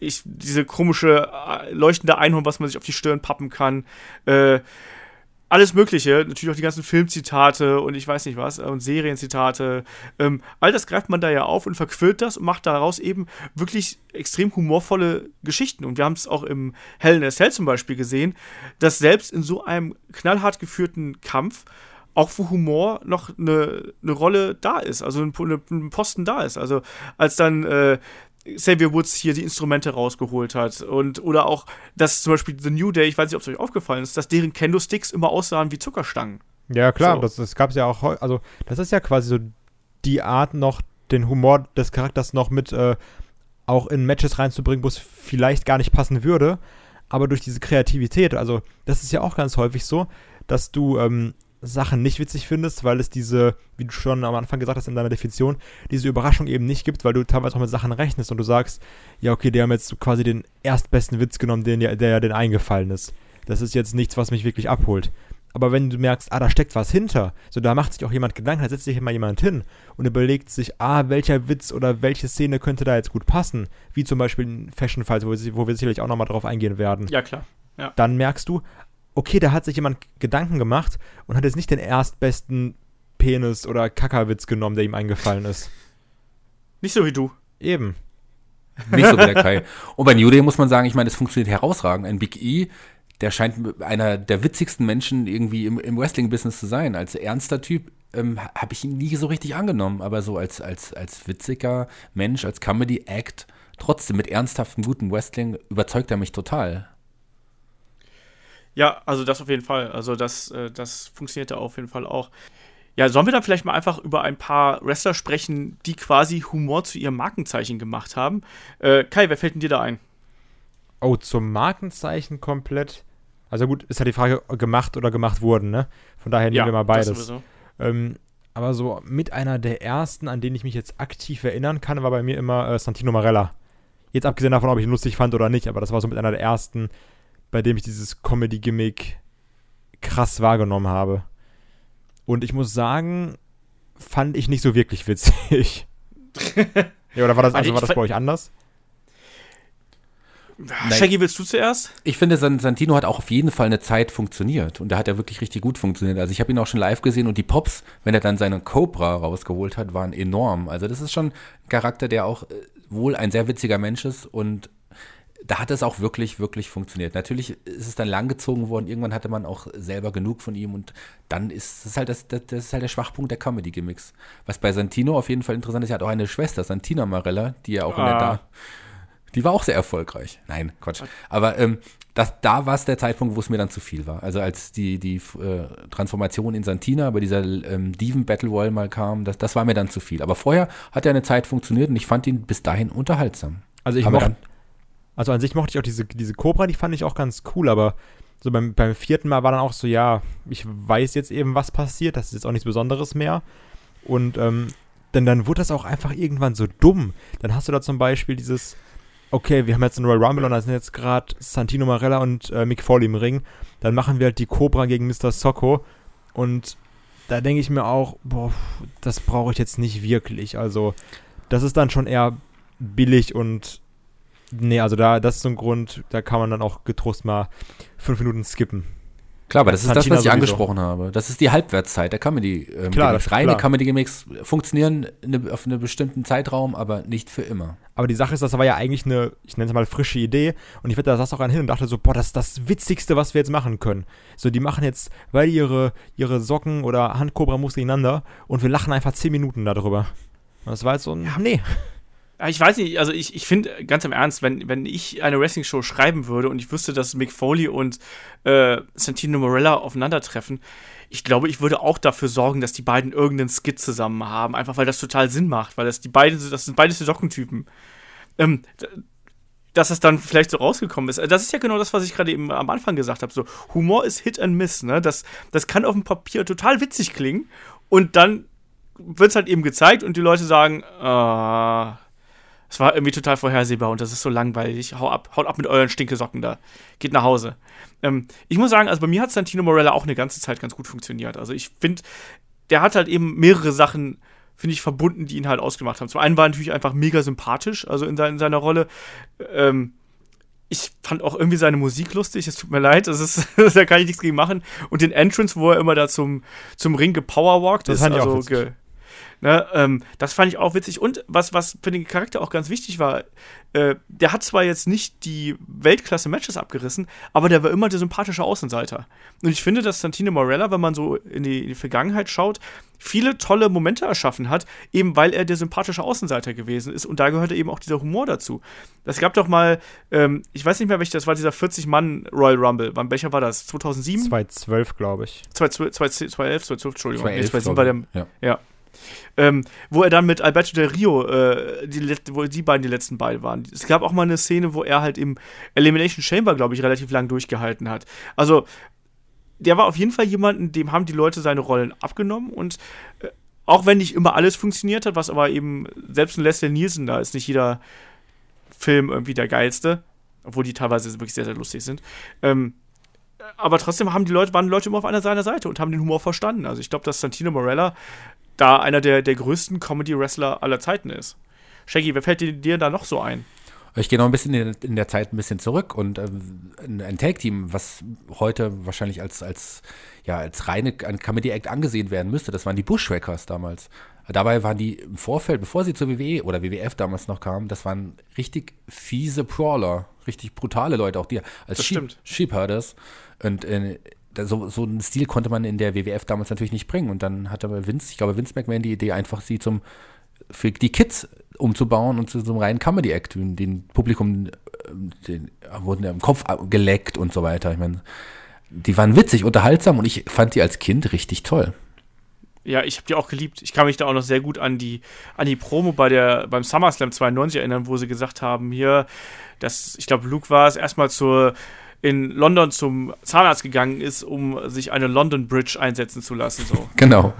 Ich, diese komische äh, leuchtende Einhorn, was man sich auf die Stirn pappen kann. Äh, alles Mögliche, natürlich auch die ganzen Filmzitate und ich weiß nicht was, und Serienzitate. Ähm, all das greift man da ja auf und verquillt das und macht daraus eben wirklich extrem humorvolle Geschichten. Und wir haben es auch im Hell in a Cell zum Beispiel gesehen, dass selbst in so einem knallhart geführten Kampf auch wo Humor noch eine, eine Rolle da ist, also ein, ein Posten da ist. Also als dann äh, Xavier Woods hier die Instrumente rausgeholt hat. Und, oder auch, dass zum Beispiel The New Day, ich weiß nicht, ob es euch aufgefallen ist, dass deren Kendo-Sticks immer aussahen wie Zuckerstangen. Ja, klar, so. das, das gab es ja auch, also das ist ja quasi so die Art noch, den Humor des Charakters noch mit äh, auch in Matches reinzubringen, wo es vielleicht gar nicht passen würde, aber durch diese Kreativität, also das ist ja auch ganz häufig so, dass du ähm, Sachen nicht witzig findest, weil es diese, wie du schon am Anfang gesagt hast in deiner Definition, diese Überraschung eben nicht gibt, weil du teilweise auch mit Sachen rechnest und du sagst, ja, okay, die haben jetzt quasi den erstbesten Witz genommen, den, der ja den eingefallen ist. Das ist jetzt nichts, was mich wirklich abholt. Aber wenn du merkst, ah, da steckt was hinter, so da macht sich auch jemand Gedanken, da setzt sich immer jemand hin und überlegt sich, ah, welcher Witz oder welche Szene könnte da jetzt gut passen, wie zum Beispiel in Fashion Files, wo, wir- wo wir sicherlich auch nochmal drauf eingehen werden Ja, klar. dann merkst du, okay, da hat sich jemand Gedanken gemacht und hat jetzt nicht den erstbesten Penis- oder Kackerwitz genommen, der ihm eingefallen ist. Nicht so wie du. Eben. Nicht so wie der Kai. Und bei New Day muss man sagen, ich meine, es funktioniert herausragend. Ein Big E, der scheint einer der witzigsten Menschen irgendwie im, im Wrestling-Business zu sein. Als ernster Typ ähm, habe ich ihn nie so richtig angenommen, aber so als, als, als witziger Mensch, als Comedy-Act, trotzdem mit ernsthaftem, gutem Wrestling, überzeugt er mich total. Ja, also das auf jeden Fall. Also das, äh, das funktionierte auf jeden Fall auch. Ja, sollen wir dann vielleicht mal einfach über ein paar Wrestler sprechen, die quasi Humor zu ihrem Markenzeichen gemacht haben? Äh, Kai, wer fällt denn dir da ein? Oh, zum Markenzeichen komplett. Also gut, ist ja die Frage, gemacht oder gemacht wurden, ne? Von daher nehmen wir mal beides. sowieso. Ähm, aber so mit einer der ersten, an denen ich mich jetzt aktiv erinnern kann, war bei mir immer äh, Santino Marella. Jetzt abgesehen davon, ob ich ihn lustig fand oder nicht, aber das war so mit einer der ersten, bei dem ich dieses Comedy-Gimmick krass wahrgenommen habe. Und ich muss sagen, fand ich nicht so wirklich witzig. ja, oder war das, Also ich war das bei euch anders? Shaggy, willst du zuerst? Ich finde, San- Santino hat auch auf jeden Fall eine Zeit funktioniert und da hat er wirklich richtig gut funktioniert. Also ich habe ihn auch schon live gesehen und die Pops, wenn er dann seine Cobra rausgeholt hat, waren enorm. Also das ist schon ein Charakter, der auch äh, wohl ein sehr witziger Mensch ist und da hat es auch wirklich, wirklich funktioniert. Natürlich ist es dann langgezogen worden, irgendwann hatte man auch selber genug von ihm und dann ist es halt das, das, das ist halt der Schwachpunkt der Comedy-Gimmicks. Was bei Santino auf jeden Fall interessant ist, er hat auch eine Schwester, Santina Marella, die ja auch in der Ah. da die war auch sehr erfolgreich. Nein, Quatsch. Aber ähm, das, da war es der Zeitpunkt, wo es mir dann zu viel war. Also als die, die äh, Transformation in Santina bei dieser ähm, Diven Battle Royale mal kam, das, das war mir dann zu viel. Aber vorher hat er eine Zeit funktioniert und ich fand ihn bis dahin unterhaltsam. Also ich mochte, dann- also an sich mochte ich auch diese, diese Cobra, die fand ich auch ganz cool, aber so beim, beim vierten Mal war dann auch so, ja, ich weiß jetzt eben, was passiert, das ist jetzt auch nichts Besonderes mehr. Und ähm, dann, dann wurde das auch einfach irgendwann so dumm. Dann hast du da zum Beispiel dieses, okay, wir haben jetzt einen Royal Rumble und da sind jetzt gerade Santino Marella und äh, Mick Foley im Ring. Dann machen wir halt die Cobra gegen Mr. Socko und da denke ich mir auch, boah, das brauche ich jetzt nicht wirklich. Also, das ist dann schon eher billig und nee, also da, das ist so ein Grund, da kann man dann auch getrost mal fünf Minuten skippen. Klar, aber das ist das, was ich sowieso. angesprochen habe. Das ist die Halbwertszeit der Comedy. Ähm, Klar, Gimmicks. das- Reine klar. Comedy-Gimmicks funktionieren in ne, auf einem bestimmten Zeitraum, aber nicht für immer. Aber die Sache ist, das war ja eigentlich eine, ich nenne es mal frische Idee. Und ich wette, da saß auch einer hin und dachte so, boah, das ist das Witzigste, was wir jetzt machen können. So, die machen jetzt, weil die ihre, ihre Socken oder Handkobra-Moves gegeneinander und wir lachen einfach zehn Minuten darüber. Und das war jetzt so, ein, nee. Ja, ich weiß nicht, also ich, ich finde, ganz im Ernst, wenn, wenn ich eine Wrestling-Show schreiben würde und ich wüsste, dass Mick Foley und äh, Santino Morella aufeinandertreffen, ich glaube, ich würde auch dafür sorgen, dass die beiden irgendeinen Skit zusammen haben, einfach weil das total Sinn macht, weil das die beiden, das sind beides die Sockentypen. Ähm, dass es dann vielleicht so rausgekommen ist. Das ist ja genau das, was ich gerade eben am Anfang gesagt habe. So, Humor ist Hit and Miss, ne? Das, das kann auf dem Papier total witzig klingen und dann wird es halt eben gezeigt und die Leute sagen, ah, es war irgendwie total vorhersehbar und das ist so langweilig. Hau ab, haut ab mit euren Stinkesocken da. Geht nach Hause. Ähm, ich muss sagen, also bei mir hat Santino Morella auch eine ganze Zeit ganz gut funktioniert. Also ich finde, der hat halt eben mehrere Sachen, finde ich, verbunden, die ihn halt ausgemacht haben. Zum einen war er natürlich einfach mega sympathisch, also in, sein, in seiner Rolle. Ähm, ich fand auch irgendwie seine Musik lustig, es tut mir leid, das ist, da kann ich nichts gegen machen. Und den Entrance, wo er immer da zum, zum Ring gepowerwalkt Das ist, also ge, Ne, ähm, das fand ich auch witzig. Und was, was für den Charakter auch ganz wichtig war, äh, der hat zwar jetzt nicht die Weltklasse-Matches abgerissen, aber der war immer der sympathische Außenseiter. Und ich finde, dass Santino Morella, wenn man so in die, in die Vergangenheit schaut, viele tolle Momente erschaffen hat, eben weil er der sympathische Außenseiter gewesen ist. Und da gehörte eben auch dieser Humor dazu. Es gab doch mal, ähm, ich weiß nicht mehr, welcher, das war dieser 40-Mann Royal Rumble. Wann, welcher war das? 2007? 2012, glaube ich. 2012, 2011, 2012, Entschuldigung. 2011, 2007 war der, ja. ja. Ähm, wo er dann mit Alberto Del Rio, äh, die, wo die beiden die letzten beiden waren. Es gab auch mal eine Szene, wo er halt im Elimination Chamber, glaube ich, relativ lang durchgehalten hat. Also, der war auf jeden Fall jemanden, dem haben die Leute seine Rollen abgenommen und äh, auch wenn nicht immer alles funktioniert hat, was aber eben, selbst ein Leslie Nielsen, da ist nicht jeder Film irgendwie der geilste, obwohl die teilweise wirklich sehr, sehr lustig sind. Ähm, aber trotzdem haben die Leute, waren die Leute immer auf einer seiner Seite und haben den Humor verstanden. Also ich glaube, dass Santino Morella da einer der, der größten Comedy-Wrestler aller Zeiten ist. Shaggy, wer fällt dir, dir da noch so ein? Ich gehe noch ein bisschen in, in, der Zeit ein bisschen zurück und äh, ein Tag-Team, was heute wahrscheinlich als, als, ja, als reine Comedy-Act angesehen werden müsste, das waren die Bushwhackers damals. Dabei waren die im Vorfeld, bevor sie zur WWE oder WWF damals noch kamen, das waren richtig fiese Brawler, richtig brutale Leute, auch die als Sheep, Sheepherders. Und äh, so, so einen Stil konnte man in der WWF damals natürlich nicht bringen. Und dann hatte aber Vince, ich glaube, Vince McMahon die Idee, einfach sie zum für die Kids umzubauen und zu so einem reinen Comedy-Act, den Publikum äh, den, wurden im Kopf geleckt und so weiter. Ich meine, die waren witzig, unterhaltsam und ich fand die als Kind richtig toll. Ja, ich habe die auch geliebt. Ich kann mich da auch noch sehr gut an die, an die Promo bei der, beim SummerSlam 92 erinnern, wo sie gesagt haben, hier, dass, ich glaube, Luke war es, erstmal zur in London zum Zahnarzt gegangen ist, um sich eine London Bridge einsetzen zu lassen. So. Genau.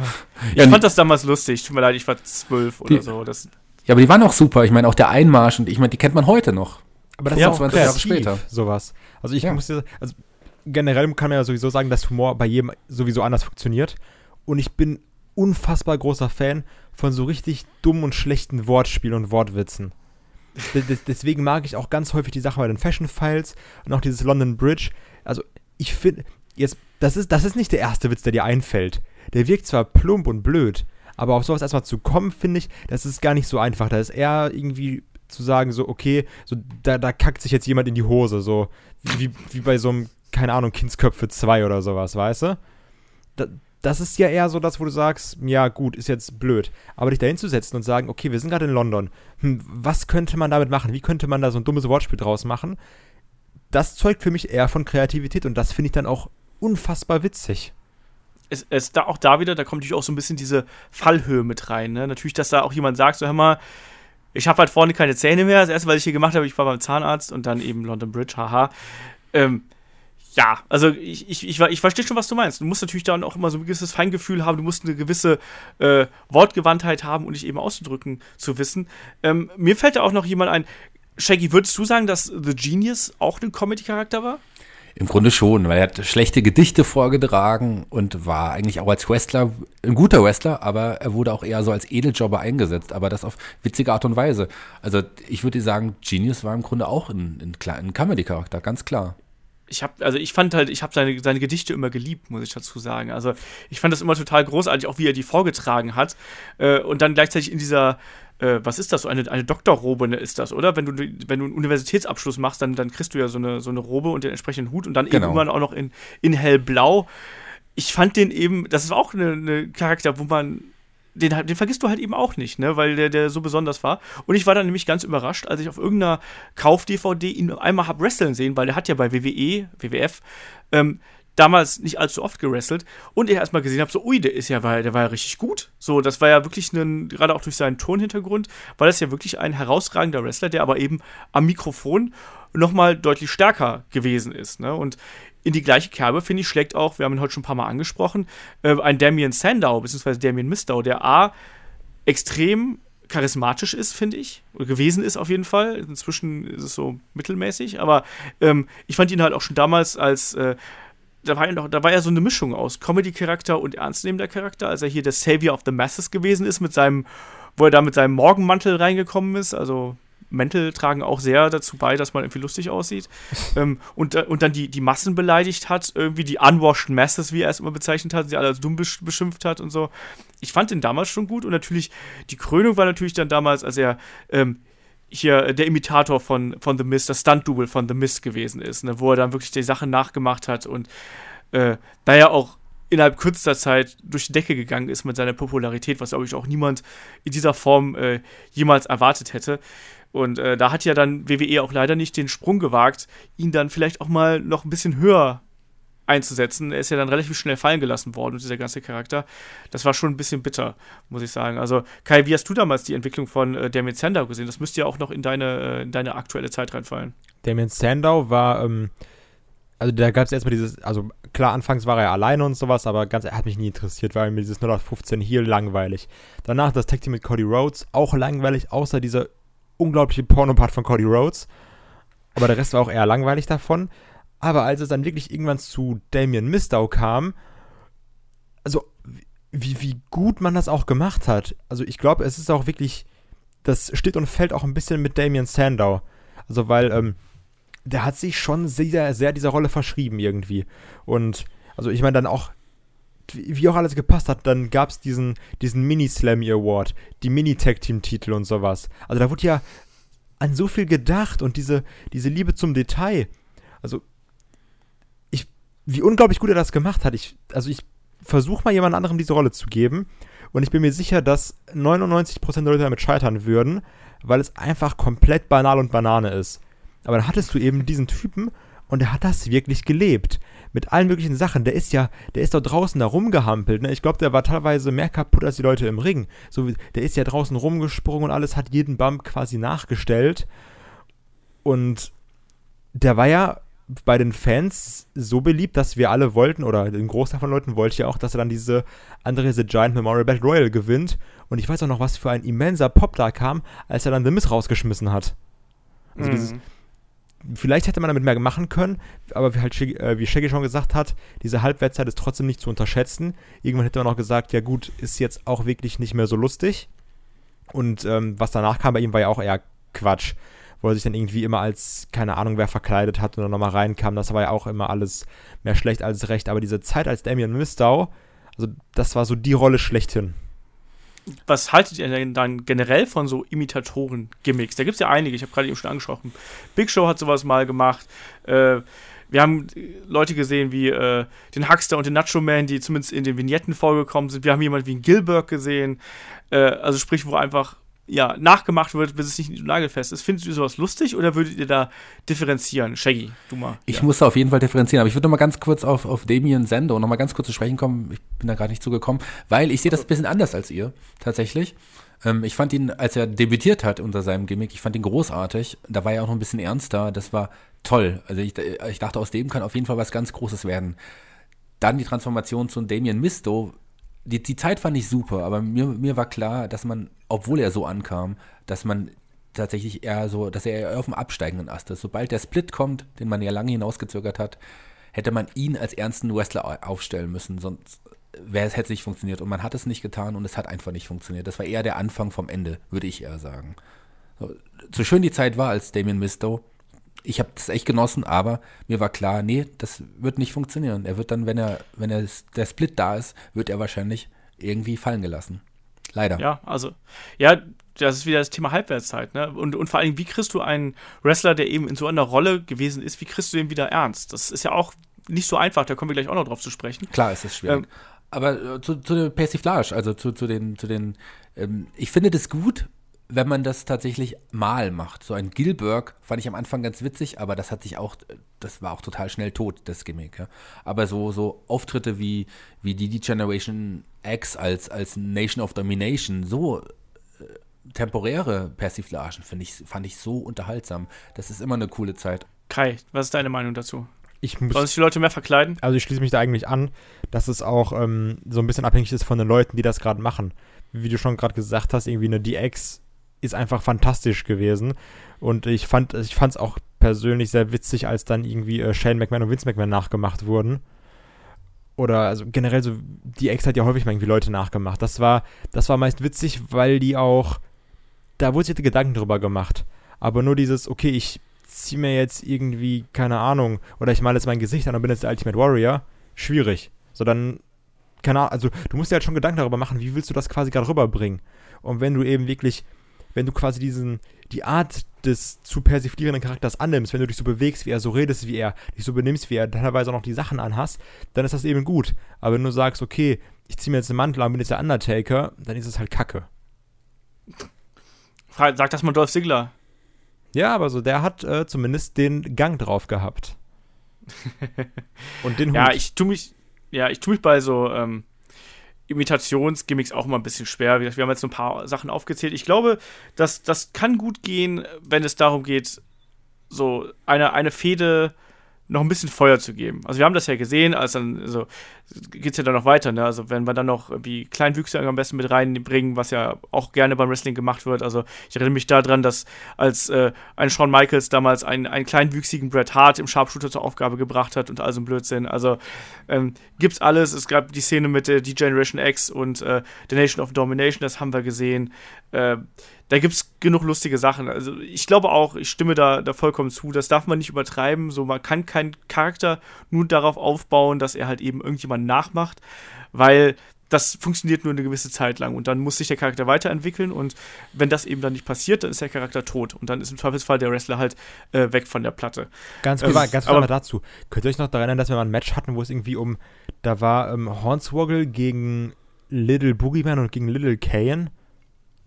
Ich ja, fand das damals lustig. Tut mir leid, ich war zwölf oder so. Das ja, aber die waren auch super. Ich meine, auch der Einmarsch und ich meine, die kennt man heute noch. Aber das ja, ist auch 20 Jahre später. Sowas. Also ich ja. muss dir, also generell kann man ja sowieso sagen, dass Humor bei jedem sowieso anders funktioniert. Und ich bin unfassbar großer Fan von so richtig dummen und schlechten Wortspielen und Wortwitzen deswegen mag ich auch ganz häufig die Sache bei den Fashion Files und auch dieses London Bridge. Also, ich finde, jetzt, das ist, das ist nicht der erste Witz, der dir einfällt. Der wirkt zwar plump und blöd, aber auf sowas erstmal zu kommen, finde ich, das ist gar nicht so einfach. Da ist eher irgendwie zu sagen, so, okay, so, da, da kackt sich jetzt jemand in die Hose, so, wie, wie bei so einem, keine Ahnung, Kindsköpfe 2 oder sowas, weißt du? Da, das ist ja eher so das, wo du sagst, ja gut, ist jetzt blöd. Aber dich da hinzusetzen und sagen, okay, wir sind gerade in London. Hm, was könnte man damit machen? Wie könnte man da so ein dummes Wortspiel draus machen? Das zeugt für mich eher von Kreativität und das finde ich dann auch unfassbar witzig. Es, es da auch da wieder, da kommt natürlich auch so ein bisschen diese Fallhöhe mit rein. Ne? Natürlich, dass da auch jemand sagt, so hör mal, ich habe halt vorne keine Zähne mehr. Das erste, was ich hier gemacht habe, ich war beim Zahnarzt und dann eben London Bridge, haha. Ähm, ja, also ich, ich, ich, ich verstehe schon, was du meinst. Du musst natürlich dann auch immer so ein gewisses Feingefühl haben, du musst eine gewisse äh, Wortgewandtheit haben, um dich eben auszudrücken zu wissen. Ähm, mir fällt da auch noch jemand ein. Shaggy, würdest du sagen, dass The Genius auch ein Comedy-Charakter war? Im Grunde schon, weil er hat schlechte Gedichte vorgetragen und war eigentlich auch als Wrestler ein guter Wrestler, aber er wurde auch eher so als Edeljobber eingesetzt, aber das auf witzige Art und Weise. Also ich würde sagen, Genius war im Grunde auch ein, ein, ein Comedy-Charakter, ganz klar ich habe, also ich fand halt, ich habe seine, seine Gedichte immer geliebt, muss ich dazu sagen. Also ich fand das immer total großartig, auch wie er die vorgetragen hat. Äh, und dann gleichzeitig in dieser, äh, was ist das, so eine, eine Doktorrobe ist das, oder? Wenn du, wenn du einen Universitätsabschluss machst, dann, dann kriegst du ja so eine, so eine Robe und den entsprechenden Hut und dann genau. irgendwann auch noch in, in hellblau. Ich fand den eben, das ist auch eine Charakter, wo man den, den, vergisst du halt eben auch nicht, ne, weil der, der so besonders war. Und ich war dann nämlich ganz überrascht, als ich auf irgendeiner Kauf-DVD ihn einmal hab wresteln sehen, weil der hat ja bei WWE, WWF, ähm, damals nicht allzu oft gewrestelt und ich erstmal gesehen habe, so, ui, der ist ja, der war ja richtig gut. So, das war ja wirklich ein, gerade auch durch seinen Tonhintergrund, war das ja wirklich ein herausragender Wrestler, der aber eben am Mikrofon nochmal deutlich stärker gewesen ist. Ne? Und in die gleiche Kerbe, finde ich, schlägt auch, wir haben ihn heute schon ein paar Mal angesprochen, äh, ein Damien Sandow, beziehungsweise Damien Mistow, der A, extrem charismatisch ist, finde ich. Oder gewesen ist auf jeden Fall. Inzwischen ist es so mittelmäßig, aber ähm, ich fand ihn halt auch schon damals als. Äh, da war, ja noch, da war ja so eine Mischung aus Comedy-Charakter und ernstnehmender Charakter, als er hier der Savior of the Masses gewesen ist, mit seinem, wo er da mit seinem Morgenmantel reingekommen ist, also Mäntel tragen auch sehr dazu bei, dass man irgendwie lustig aussieht. ähm, und, äh, und dann die, die Massen beleidigt hat, irgendwie die unwashed masses, wie er es immer bezeichnet hat, sie alle als dumm beschimpft hat und so. Ich fand den damals schon gut und natürlich, die Krönung war natürlich dann damals, als er ähm, hier der Imitator von, von The Mist, das Stunt-Double von The Mist gewesen ist, ne, wo er dann wirklich die Sachen nachgemacht hat und äh, da ja auch innerhalb kürzester Zeit durch die Decke gegangen ist mit seiner Popularität, was, glaube ich, auch niemand in dieser Form äh, jemals erwartet hätte. Und äh, da hat ja dann WWE auch leider nicht den Sprung gewagt, ihn dann vielleicht auch mal noch ein bisschen höher einzusetzen. Er ist ja dann relativ schnell fallen gelassen worden, dieser ganze Charakter. Das war schon ein bisschen bitter, muss ich sagen. Also, Kai, wie hast du damals die Entwicklung von äh, Damien Sandow gesehen? Das müsste ja auch noch in deine, äh, in deine aktuelle Zeit reinfallen. Damien Sandow war, ähm, also da gab es erstmal dieses, also klar, anfangs war er alleine und sowas, aber ganz, er hat mich nie interessiert, weil mir dieses 0815 hier langweilig. Danach das Tag Team mit Cody Rhodes, auch langweilig, außer dieser unglaubliche Pornopart von Cody Rhodes. Aber der Rest war auch eher langweilig davon. Aber als es dann wirklich irgendwann zu Damien Mistow kam, also wie, wie gut man das auch gemacht hat. Also ich glaube, es ist auch wirklich, das steht und fällt auch ein bisschen mit Damien Sandow. Also weil, ähm, der hat sich schon sehr, sehr dieser Rolle verschrieben irgendwie. Und also ich meine dann auch, wie auch alles gepasst hat, dann gab es diesen, diesen Mini-Slammy Award, die Mini-Tag-Team-Titel und sowas. Also da wurde ja an so viel gedacht und diese, diese Liebe zum Detail. Also, ich, wie unglaublich gut er das gemacht hat. Ich, also ich versuche mal jemand anderem diese Rolle zu geben und ich bin mir sicher, dass 99% der Leute damit scheitern würden, weil es einfach komplett banal und Banane ist. Aber dann hattest du eben diesen Typen und er hat das wirklich gelebt. Mit allen möglichen Sachen. Der ist ja, der ist da draußen da rumgehampelt. Ne? Ich glaube, der war teilweise mehr kaputt als die Leute im Ring. So, der ist ja draußen rumgesprungen und alles hat jeden Bump quasi nachgestellt. Und der war ja bei den Fans so beliebt, dass wir alle wollten, oder ein Großteil von Leuten wollte ja auch, dass er dann diese andere The Giant Memorial Battle Royal gewinnt. Und ich weiß auch noch, was für ein immenser Pop da kam, als er dann The Miss rausgeschmissen hat. Also mm. dieses, vielleicht hätte man damit mehr machen können, aber wie, halt äh, wie Shaggy schon gesagt hat, diese Halbwertszeit ist trotzdem nicht zu unterschätzen. Irgendwann hätte man auch gesagt, ja gut, ist jetzt auch wirklich nicht mehr so lustig. Und ähm, was danach kam bei ihm war ja auch eher Quatsch wo er sich dann irgendwie immer als, keine Ahnung, wer verkleidet hat und dann nochmal reinkam. Das war ja auch immer alles mehr schlecht als recht. Aber diese Zeit als Damien Mistow, also das war so die Rolle schlechthin. Was haltet ihr denn dann generell von so Imitatoren-Gimmicks? Da gibt es ja einige, ich habe gerade eben schon angesprochen. Big Show hat sowas mal gemacht. Äh, wir haben Leute gesehen wie äh, den Huckster und den Nacho Man, die zumindest in den Vignetten vorgekommen sind. Wir haben jemanden wie einen Gilbert gesehen. Äh, also sprich, wo einfach ja, nachgemacht wird, bis es nicht nagelfest ist. Findest du sowas lustig oder würdet ihr da differenzieren? Shaggy, du mal. Ich ja. muss da auf jeden Fall differenzieren, aber ich würde noch mal ganz kurz auf, auf Damien Sendo noch mal ganz kurz zu sprechen kommen. Ich bin da gerade nicht zugekommen, weil ich sehe das ein bisschen anders als ihr, tatsächlich. Ähm, ich fand ihn, als er debütiert hat unter seinem Gimmick, ich fand ihn großartig. Da war er auch noch ein bisschen ernster. Das war toll. Also ich, ich dachte, aus dem kann auf jeden Fall was ganz Großes werden. Dann die Transformation zu Damien Misto die, die Zeit fand ich super, aber mir, mir war klar, dass man, obwohl er so ankam, dass man tatsächlich eher so, dass er eher auf dem absteigenden Ast ist. Sobald der Split kommt, den man ja lange hinausgezögert hat, hätte man ihn als ernsten Wrestler aufstellen müssen, sonst es hätte nicht funktioniert. Und man hat es nicht getan und es hat einfach nicht funktioniert. Das war eher der Anfang vom Ende, würde ich eher sagen. So, so schön die Zeit war als Damien Misto, ich habe das echt genossen, aber mir war klar, nee, das wird nicht funktionieren. Er wird dann, wenn er, wenn er der Split da ist, wird er wahrscheinlich irgendwie fallen gelassen. Leider. Ja, also, ja, das ist wieder das Thema Halbwertszeit, ne? Und, und vor allem, wie kriegst du einen Wrestler, der eben in so einer Rolle gewesen ist, wie kriegst du den wieder ernst? Das ist ja auch nicht so einfach, da kommen wir gleich auch noch drauf zu sprechen. Klar ist das schwierig. Ähm, aber äh, zu, zu der Persiflage, also zu, zu den, zu den, ähm, ich finde das gut, wenn man das tatsächlich mal macht. So ein Gilberg fand ich am Anfang ganz witzig, aber das hat sich auch, das war auch total schnell tot, das Gimmick. Ja. Aber so, so Auftritte wie, wie die, die Generation X als, als Nation of Domination, so äh, temporäre Persiflagen finde ich, fand ich so unterhaltsam. Das ist immer eine coole Zeit. Kai, was ist deine Meinung dazu? Ich muss, Sollen sich die Leute mehr verkleiden? Also ich schließe mich da eigentlich an, dass es auch ähm, so ein bisschen abhängig ist von den Leuten, die das gerade machen. Wie du schon gerade gesagt hast, irgendwie eine DX ist einfach fantastisch gewesen. Und ich fand ich es auch persönlich sehr witzig, als dann irgendwie äh, Shane McMahon und Vince McMahon nachgemacht wurden. Oder also generell so, die Ex hat ja häufig mal irgendwie Leute nachgemacht. Das war, das war meist witzig, weil die auch, da wurde sich Gedanken drüber gemacht. Aber nur dieses, okay, ich ziehe mir jetzt irgendwie, keine Ahnung, oder ich male jetzt mein Gesicht an und bin jetzt der Ultimate Warrior, schwierig. So dann, keine Ahnung, also du musst dir halt schon Gedanken darüber machen, wie willst du das quasi gerade rüberbringen. Und wenn du eben wirklich wenn du quasi diesen, die Art des zu persiflierenden Charakters annimmst, wenn du dich so bewegst, wie er, so redest, wie er, dich so benimmst, wie er, teilweise auch noch die Sachen anhast, dann ist das eben gut. Aber wenn du sagst, okay, ich ziehe mir jetzt einen Mantel an, bin jetzt der Undertaker, dann ist es halt Kacke. Sag das mal Dolph Ziggler. Ja, aber so, der hat äh, zumindest den Gang drauf gehabt. Und den Hut. Ja, ich tue mich, ja, ich tue mich bei so, ähm, Imitationsgimmicks auch immer ein bisschen schwer. Wir haben jetzt ein paar Sachen aufgezählt. Ich glaube, dass das kann gut gehen, wenn es darum geht, so eine, eine Fehde noch ein bisschen Feuer zu geben. Also wir haben das ja gesehen, als dann, also geht es ja dann noch weiter, ne? Also wenn wir dann noch irgendwie Kleinwüchse am besten mit reinbringen, was ja auch gerne beim Wrestling gemacht wird. Also ich erinnere mich daran, dass als äh, ein Shawn Michaels damals einen, einen kleinwüchsigen Bret Hart im Sharpshooter zur Aufgabe gebracht hat und also ein Blödsinn. Also ähm, gibt's alles. Es gab die Szene mit der D-Generation X und äh, The Nation of Domination, das haben wir gesehen. Äh, da gibt es genug lustige Sachen. Also ich glaube auch, ich stimme da, da vollkommen zu. Das darf man nicht übertreiben. So, man kann keinen Charakter nur darauf aufbauen, dass er halt eben irgendjemand nachmacht, weil das funktioniert nur eine gewisse Zeit lang und dann muss sich der Charakter weiterentwickeln und wenn das eben dann nicht passiert, dann ist der Charakter tot und dann ist im Zweifelsfall der Wrestler halt äh, weg von der Platte. Ganz kurz, ähm, ganz kurz mal dazu. Könnt ihr euch noch daran erinnern, dass wir mal ein Match hatten, wo es irgendwie um, da war ähm, Hornswoggle gegen Little Boogeyman und gegen Little Kayan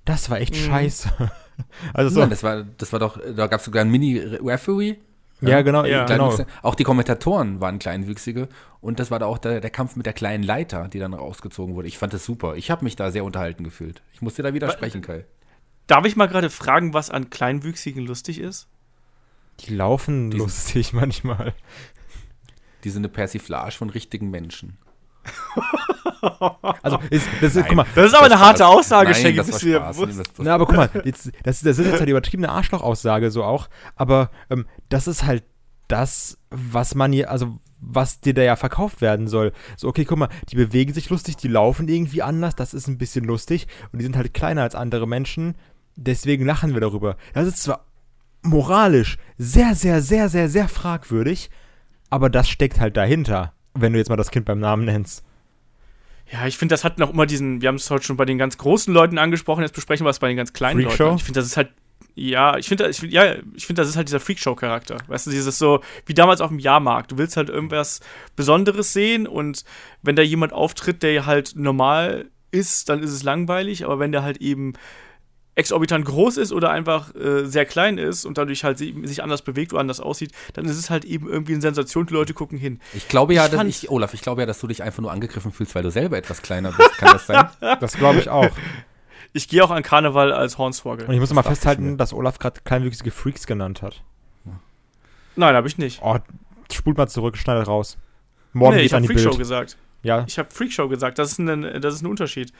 das war echt mhm. scheiße. also so. Nein, das war, das war doch, da gab es sogar einen Mini-Referee. Ja, genau, ja, genau. Auch die Kommentatoren waren kleinwüchsige und das war da auch der, der, Kampf mit der kleinen Leiter, die dann rausgezogen wurde. Ich fand das super. Ich habe mich da sehr unterhalten gefühlt. Ich muss dir da widersprechen, Kai. Darf ich mal gerade fragen, was an Kleinwüchsigen lustig ist? Die laufen die lustig manchmal. Die sind eine Persiflage von richtigen Menschen. also, ist, das, ist, guck mal, das ist aber eine harte Aussage, Shaggy. Das bist Spaß, Na, aber guck mal, jetzt, das, das ist jetzt halt die übertriebene Arschloch-Aussage so auch, aber ähm, das ist halt das, was man hier, also was dir da ja verkauft werden soll. So, okay, guck mal, die bewegen sich lustig, die laufen irgendwie anders, das ist ein bisschen lustig und die sind halt kleiner als andere Menschen, deswegen lachen wir darüber. Das ist zwar moralisch sehr, sehr, sehr, sehr, sehr fragwürdig, aber das steckt halt dahinter wenn du jetzt mal das Kind beim Namen nennst. Ja, ich finde, das hat noch immer diesen, wir haben es heute schon bei den ganz großen Leuten angesprochen, jetzt besprechen wir es bei den ganz kleinen Freak Leuten. Ich finde, das ist halt, ja, ich finde, ich, ja, ich finde, das ist halt dieser Freakshow-Charakter. Weißt du, dieses so, wie damals auf dem Jahrmarkt. Du willst halt irgendwas Besonderes sehen und wenn da jemand auftritt, der halt normal ist, dann ist es langweilig, aber wenn der halt eben exorbitant groß ist oder einfach äh, sehr klein ist und dadurch halt sich anders bewegt oder anders aussieht, dann ist es halt eben irgendwie eine Sensation, die Leute gucken hin. Ich glaube ja, ich dass ich, Olaf, ich glaube ja, dass du dich einfach nur angegriffen fühlst, weil du selber etwas kleiner bist. Kann das sein? das glaube ich auch. Ich gehe auch an Karneval als Hornswoggle. Und ich muss das mal festhalten, dass Olaf gerade kleinwüchsige Freaks genannt hat. Nein, habe ich nicht. Oh, spult mal zurück, schneidet raus. Morgen nee, ich habe Freakshow gesagt. Ja. Ich habe Freakshow gesagt, das ist ein, das ist ein Unterschied.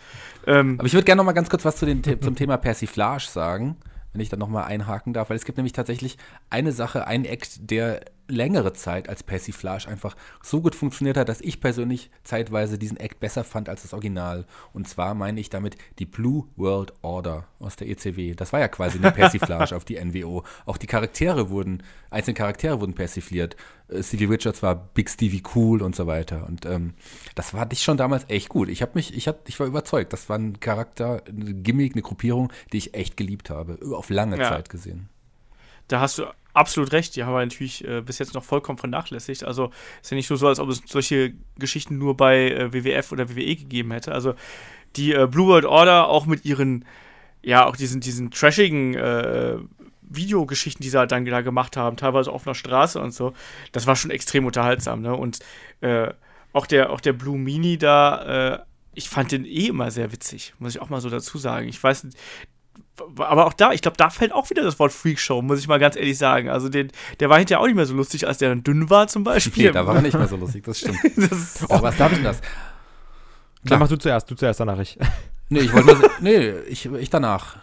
Ähm, Aber ich würde gerne noch mal ganz kurz was zu den, zum Thema Persiflage sagen, wenn ich da noch mal einhaken darf, weil es gibt nämlich tatsächlich eine Sache, einen Act, der längere Zeit als Persiflage einfach so gut funktioniert hat, dass ich persönlich zeitweise diesen Act besser fand als das Original. Und zwar meine ich damit die Blue World Order aus der ECW. Das war ja quasi eine Persiflage auf die NWO. Auch die Charaktere wurden, einzelne Charaktere wurden persifliert. Äh, Stevie Richards war Big Stevie Cool und so weiter. Und ähm, das war dich schon damals echt gut. Ich habe mich, ich, hab, ich war überzeugt. Das war ein Charakter, eine Gimmick, eine Gruppierung, die ich echt geliebt habe. Auf lange ja. Zeit gesehen. Da hast du absolut recht. Die haben wir natürlich äh, bis jetzt noch vollkommen vernachlässigt. Also ist ja nicht nur so, als ob es solche Geschichten nur bei äh, WWF oder WWE gegeben hätte. Also die äh, Blue World Order auch mit ihren, ja, auch diesen, diesen trashigen äh, Videogeschichten, die sie halt dann da gemacht haben, teilweise auf einer Straße und so, das war schon extrem unterhaltsam, ne? Und äh, auch der, auch der Blue Mini da, äh, ich fand den eh immer sehr witzig, muss ich auch mal so dazu sagen. Ich weiß, aber auch da, ich glaube, da fällt auch wieder das Wort Freakshow, muss ich mal ganz ehrlich sagen. Also den, der war hinterher auch nicht mehr so lustig, als der dann dünn war zum Beispiel. Nee, da war er nicht mehr so lustig, das stimmt. das oh, was darf denn das? Klar. Dann mach du zuerst, du zuerst, danach ich. Nee, ich wollte nur, nee, ich, ich danach.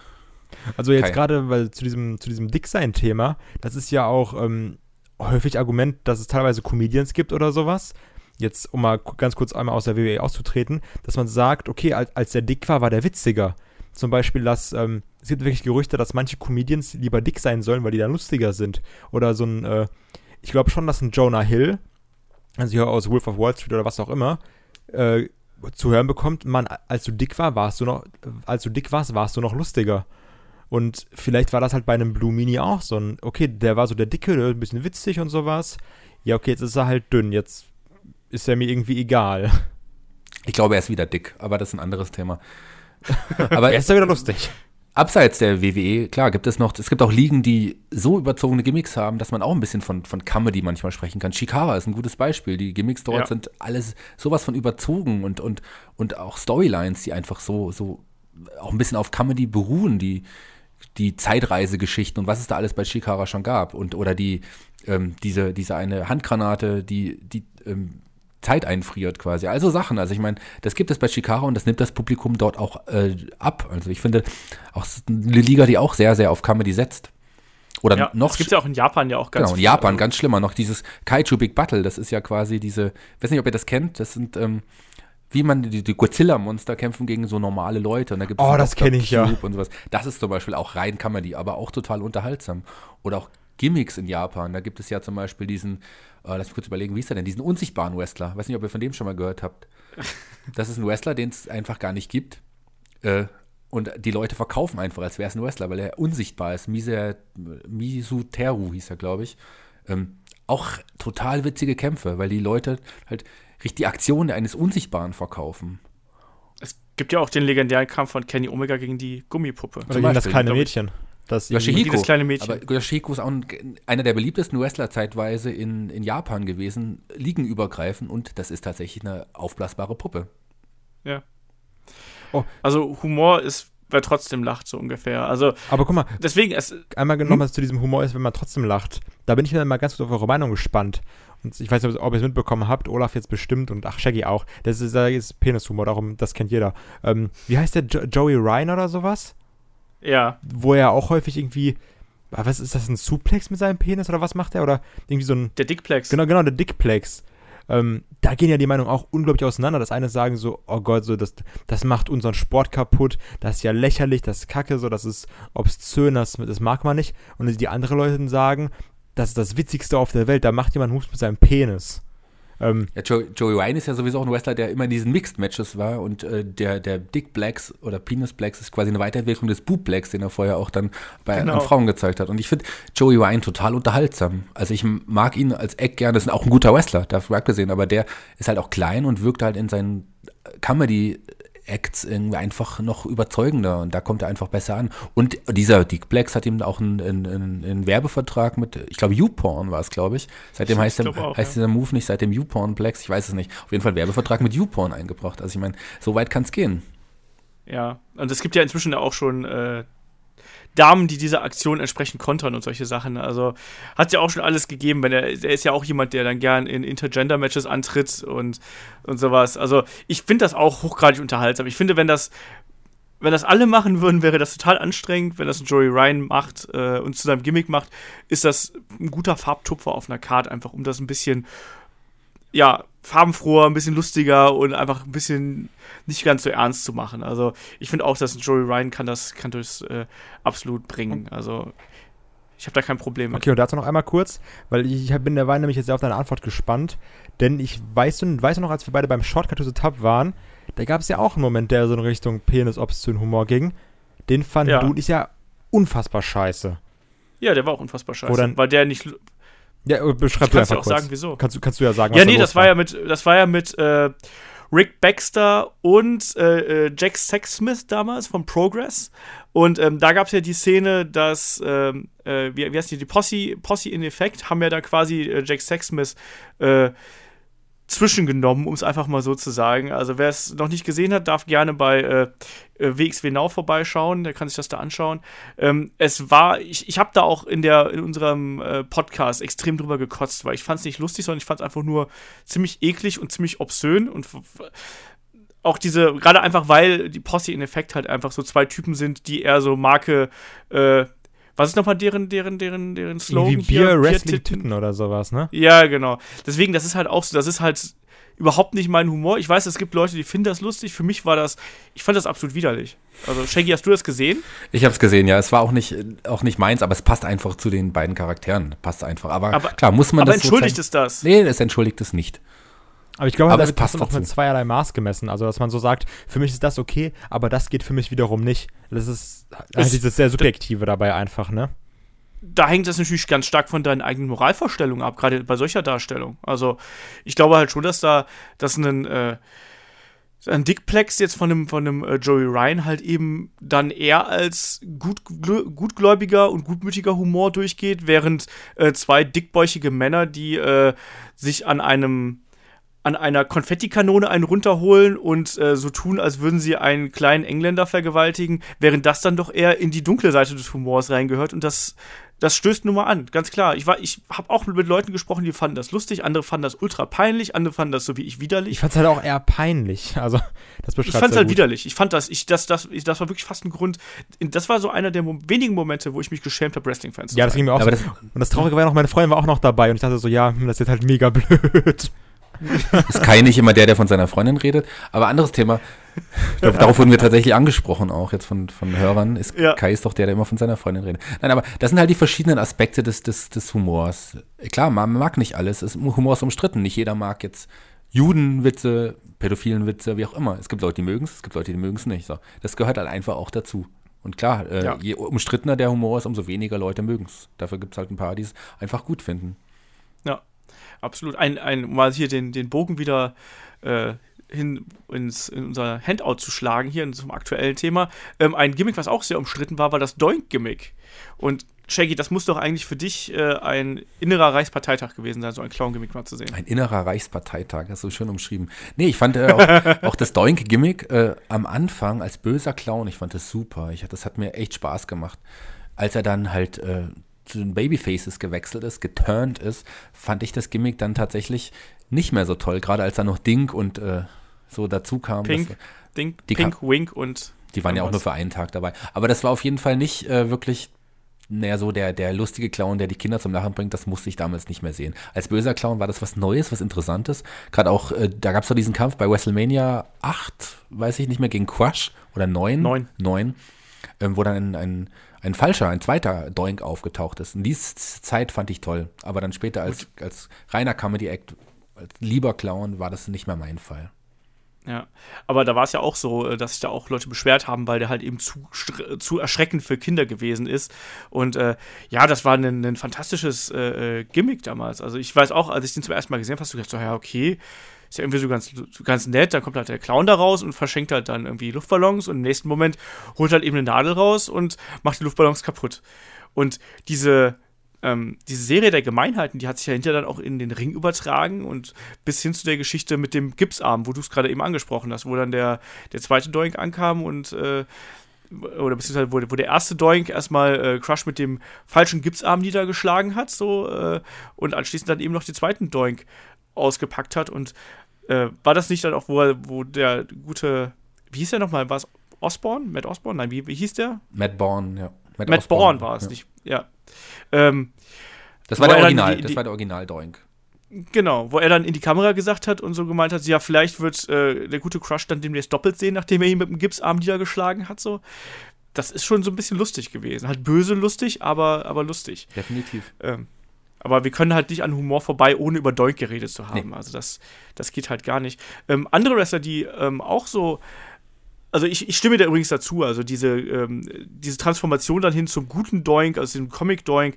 Also jetzt gerade, weil zu diesem, zu diesem Dicksein-Thema, das ist ja auch ähm, häufig Argument, dass es teilweise Comedians gibt oder sowas. Jetzt, um mal ganz kurz einmal aus der WWE auszutreten, dass man sagt, okay, als, als der dick war, war der witziger. Zum Beispiel, dass ähm, es gibt wirklich Gerüchte, dass manche Comedians lieber dick sein sollen, weil die dann lustiger sind. Oder so ein, äh, ich glaube schon, dass ein Jonah Hill, also hier aus Wolf of Wall Street oder was auch immer, äh, zu hören bekommt, man, als du dick war, warst du noch, als du dick warst, warst du noch lustiger. Und vielleicht war das halt bei einem Blue Mini auch so ein, okay, der war so der Dicke, der ein bisschen witzig und sowas. Ja, okay, jetzt ist er halt dünn, jetzt ist er mir irgendwie egal. Ich glaube, er ist wieder dick, aber das ist ein anderes Thema. Aber er ist ja wieder lustig. Abseits der WWE, klar, gibt es noch, es gibt auch Ligen, die so überzogene Gimmicks haben, dass man auch ein bisschen von, von Comedy manchmal sprechen kann. Shikara ist ein gutes Beispiel. Die Gimmicks dort ja. sind alles sowas von überzogen und, und, und auch Storylines, die einfach so, so auch ein bisschen auf Comedy beruhen, die, die Zeitreisegeschichten und was es da alles bei Shikara schon gab und oder die ähm, diese diese eine Handgranate, die die ähm, Zeit einfriert quasi. Also Sachen. Also ich meine, das gibt es bei Shikara und das nimmt das Publikum dort auch äh, ab. Also ich finde auch eine Liga, die auch sehr sehr auf Comedy setzt. Oder ja, noch. Das gibt ja auch in Japan ja auch ganz Genau, in viel. Japan Also, ganz schlimmer. Noch dieses Kaiju Big Battle, das ist ja quasi diese, ich weiß nicht, ob ihr das kennt, das sind, ähm, wie man die, die Godzilla-Monster kämpfen gegen so normale Leute. Und da gibt es Oh, das Dr. kenn ich, ja. Und sowas. Das ist zum Beispiel auch rein Comedy, aber auch total unterhaltsam. Oder auch Gimmicks in Japan. Da gibt es ja zum Beispiel diesen, äh, lass mich kurz überlegen, wie ist der denn? Diesen unsichtbaren Wrestler. Weiß nicht, ob ihr von dem schon mal gehört habt. Das ist ein Wrestler, den es einfach gar nicht gibt. Äh, und die Leute verkaufen einfach, als wäre es ein Wrestler, weil er unsichtbar ist. Mise, Misuteru hieß er, glaube ich. Ähm, auch total witzige Kämpfe, weil die Leute halt richtig die Aktion eines Unsichtbaren verkaufen. Es gibt ja auch den legendären Kampf von Kenny Omega gegen die Gummipuppe. Oder gegen das kleine. Mädchen. Das Yoshihiko. das kleine Mädchen. Aber Yoshihiko ist auch ein, einer der beliebtesten Wrestler zeitweise in, in Japan gewesen, ligenübergreifend und das ist tatsächlich eine aufblasbare Puppe. Ja. Oh. Also Humor ist, wer trotzdem lacht, so ungefähr. Also aber guck mal, deswegen, es, einmal Hm? nochmal zu diesem Humor ist, wenn man trotzdem lacht. Da bin ich mir mal ganz kurz auf eure Meinung gespannt. Und ich weiß nicht, ob ihr es mitbekommen habt, Olaf jetzt bestimmt und ach, Shaggy auch. Das ist, das ist Penishumor, darum, das kennt jeder. Ähm, wie heißt der? Jo Joey Ryan oder sowas? Ja, Wo er auch häufig irgendwie. ah, Was ist das, ein Suplex mit seinem Penis oder was macht er? Oder irgendwie so ein. der Dickplex. Genau, genau, der Dickplex. Ähm, da gehen ja die Meinungen auch unglaublich auseinander. Das eine sagen so, oh Gott, so das, das macht unseren Sport kaputt, das ist ja lächerlich, das ist kacke, so, das ist obszön, das, das mag man nicht. Und die anderen Leute sagen, das ist das Witzigste auf der Welt, da macht jemand Moves mit seinem Penis. Ähm, Ja, Joey, Joey Ryan ist ja sowieso auch ein Wrestler, der immer in diesen Mixed-Matches war und äh, der, der Dick Blacks oder Penis Blacks ist quasi eine Weiterentwicklung des Boob Blacks, den er vorher auch dann bei Genau. Frauen gezeigt hat. Und ich finde Joey Ryan total unterhaltsam. Also ich mag ihn als Eck gerne, das ist auch ein guter Wrestler, dafür abgesehen, aber der ist halt auch klein und wirkt halt in seinen Comedy Acts irgendwie einfach noch überzeugender und da kommt er einfach besser an. Und dieser Dick Blacks hat ihm auch einen, einen, einen Werbevertrag mit, ich glaube, YouPorn war es, glaube ich. Seitdem heißt, der, auch, heißt ja. dieser Move nicht seitdem YouPorn Blacks, ich weiß es nicht. Auf jeden Fall einen Werbevertrag mit YouPorn eingebracht. Also ich meine, so weit kann es gehen. Ja, und es gibt ja inzwischen auch schon äh, Damen, die diese Aktion entsprechend kontern und solche Sachen. Also hat ja auch schon alles gegeben, wenn er, er ist ja auch jemand, der dann gern in Intergender-Matches antritt und, und sowas. Also ich finde das auch hochgradig unterhaltsam. Ich finde, wenn das, wenn das alle machen würden, wäre das total anstrengend. Wenn das ein Joey Ryan macht äh, und zu seinem Gimmick macht, ist das ein guter Farbtupfer auf einer Karte, einfach um das ein bisschen, ja, farbenfroher, ein bisschen lustiger und einfach ein bisschen nicht ganz so ernst zu machen. Also ich finde auch, dass ein Joey Ryan kann das, kann das äh, absolut bringen. Also ich habe da kein Problem mit. okay, und dazu noch einmal kurz, weil ich bin derweil nämlich jetzt sehr auf deine Antwort gespannt. Denn ich weiß, du- weißt du noch, als wir beide beim Shortcut to the Top waren, da gab es ja auch einen Moment, der so in Richtung Penis-Obszön-Humor ging. Den fanden Ja. du und ich ja unfassbar scheiße. Ja, der war auch unfassbar scheiße. Weil der nicht. Ja, äh, beschreib Ich du kann's einfach ja auch kurz. sagen, wieso. Kannst, du- kannst du ja sagen, Ja, da nee, los das war ja mit, das war ja mit äh, Rick Baxter und äh, äh, Jack Sexsmith damals von Progress. Und ähm, da gab es ja die Szene, dass, ähm, äh, wie, wie heißt die, die Posse, Posse in Effekt haben ja dann quasi äh, Jack Sexsmith zwischengenommen, um es einfach mal so zu sagen. Also wer es noch nicht gesehen hat, darf gerne bei äh, äh, WXW Now vorbeischauen, der kann sich das da anschauen. Ähm, es war, ich, ich habe da auch in der in unserem äh, Podcast extrem drüber gekotzt, weil ich fand es nicht lustig, sondern ich fand es einfach nur ziemlich eklig und ziemlich obszön und auch diese, gerade einfach, weil die Posse in Effekt halt einfach so zwei Typen sind, die eher so Marke, äh, was ist nochmal deren, deren, deren, deren Slogan Irgendwie Bier, hier? Wrestling, Titten. Titten oder sowas, ne? Ja, genau. Deswegen, das ist halt auch so, das ist halt überhaupt nicht mein Humor. Ich weiß, es gibt Leute, die finden das lustig. Für mich war das, ich fand das absolut widerlich. Also, Shaggy, hast du das gesehen? Ich habe es gesehen, ja. Es war auch nicht, auch nicht meins, aber es passt einfach zu den beiden Charakteren. Passt einfach. Aber, Aber- klar, muss man Aber das entschuldigt so es das? Nee, es entschuldigt es nicht. Aber ich glaube, Aber da es wird passt trotzdem auch mit zweierlei Maß gemessen. Also, dass man so sagt, für mich ist das okay, aber das geht für mich wiederum nicht. Das ist halt dieses sehr Subjektive dabei einfach, ne? da hängt das natürlich ganz stark von deinen eigenen Moralvorstellungen ab, gerade bei solcher Darstellung. Also ich glaube halt schon, dass da, dass ein, äh, ein Dickplex jetzt von einem, von einem äh, Joey Ryan halt eben dann eher als gut, gutgläubiger und gutmütiger Humor durchgeht, während äh, zwei dickbäuchige Männer, die äh, sich an einem an einer Konfettikanone einen runterholen und äh, so tun, als würden sie einen kleinen Engländer vergewaltigen, während das dann doch eher in die dunkle Seite des Humors reingehört und das das stößt nun mal an, ganz klar. Ich, ich habe auch mit Leuten gesprochen, die fanden das lustig, andere fanden das ultra peinlich, andere fanden das so wie ich widerlich. Ich fand es halt auch eher peinlich. Also, das Ich fand es halt gut. widerlich. Ich fand das, ich, das, das, ich, das war wirklich fast ein Grund. Das war so einer der wenigen Momente, wo ich mich geschämt habe, Wrestling-Fans zu Ja, das ging mir auch so. Das, und das Traurige war ja noch, meine Freundin war auch noch dabei und ich dachte so, ja, hm, das ist jetzt halt mega blöd. Ist Kai nicht immer der, der von seiner Freundin redet. Aber anderes Thema. Glaube, darauf wurden wir tatsächlich angesprochen, auch jetzt von, von Hörern. Ist, ja. Kai ist doch der, der immer von seiner Freundin redet. Nein, aber das sind halt die verschiedenen Aspekte des, des, des Humors. Klar, man mag nicht alles. Es, Humor ist umstritten. Nicht jeder mag jetzt Judenwitze, pädophilen Witze, wie auch immer. Es gibt Leute, die mögen es, es gibt Leute, die mögen es nicht. So. Das gehört halt einfach auch dazu. Und klar, äh, ja. je umstrittener der Humor ist, umso weniger Leute mögen es. Dafür gibt es halt ein paar, die es einfach gut finden. Ja, absolut. Ein, ein, mal hier den, den Bogen wieder äh, hin ins, in unser Handout zu schlagen, hier zum aktuellen Thema. Ähm, ein Gimmick, was auch sehr umstritten war, war das Doink-Gimmick. Und Shaggy, das muss doch eigentlich für dich äh, ein innerer Reichsparteitag gewesen sein, so ein Clown-Gimmick mal zu sehen. Ein innerer Reichsparteitag, das ist so schön umschrieben. Nee, ich fand äh, auch, auch, das Doink-Gimmick äh, am Anfang als böser Clown, ich fand das super. Ich, das hat mir echt Spaß gemacht. Als er dann halt äh, zu den Babyfaces gewechselt ist, geturnt ist, fand ich das Gimmick dann tatsächlich nicht mehr so toll, gerade als da noch Dink und äh, so dazu kam. Pink, das, Dink, Pink Wink und. Die waren ja auch nur für einen Tag dabei. Aber das war auf jeden Fall nicht äh, wirklich naja, so der, der lustige Clown, der die Kinder zum Lachen bringt, das musste ich damals nicht mehr sehen. Als böser Clown war das was Neues, was Interessantes. Gerade auch, äh, da gab es doch diesen Kampf bei WrestleMania 8, weiß ich nicht mehr, gegen Crush oder 9. 9. 9 ähm, wo dann ein, ein, ein falscher, ein zweiter Doink aufgetaucht ist. Und diese Zeit fand ich toll. Aber dann später als, als reiner Comedy-Act, als lieber Clown, war das nicht mehr mein Fall. Ja, aber da war es ja auch so, äh, dass sich da auch Leute beschwert haben, weil der halt eben zu, zu erschreckend für Kinder gewesen ist. Und äh, ja, das war ein, ein fantastisches äh, äh, Gimmick damals. Also ich weiß auch, als ich den zum ersten Mal gesehen habe, hast du gedacht, so, ja, okay, ist ja irgendwie so ganz, ganz nett. Dann kommt halt der Clown da raus und verschenkt halt dann irgendwie Luftballons und im nächsten Moment holt halt eben eine Nadel raus und macht die Luftballons kaputt. Und diese, ähm, diese Serie der Gemeinheiten, die hat sich ja hinterher dann auch in den Ring übertragen und bis hin zu der Geschichte mit dem Gipsarm, wo du es gerade eben angesprochen hast, wo dann der, der zweite Doink ankam und äh, oder beziehungsweise wo, wo der erste Doink erstmal äh, Crush mit dem falschen Gipsarm niedergeschlagen hat, so äh, und anschließend dann eben noch den zweiten Doink ausgepackt hat und äh, war das nicht dann auch, wo, wo der gute, wie hieß der nochmal, war es Osborne? Matt Osborne? Nein, wie, wie hieß der? Matt Bourne, ja. Matt, Matt Bourne war es ja. nicht, ja. Ähm, das war der Original, die, die, das war der Original-Doink. Genau, wo er dann in die Kamera gesagt hat und so gemeint hat, ja, vielleicht wird äh, der gute Crush dann demnächst doppelt sehen, nachdem er ihn mit dem Gipsarm niedergeschlagen hat, so. Das ist schon so ein bisschen lustig gewesen. Halt böse lustig, aber, aber lustig. Definitiv. Ähm, aber wir können halt nicht an Humor vorbei, ohne über Doink geredet zu haben. Nee. Also das, das geht halt gar nicht. Ähm, andere Wrestler, die ähm, auch so also ich, ich, stimme da übrigens dazu, also diese, ähm, diese Transformation dann hin zum guten Doink, also dem Comic-Doink,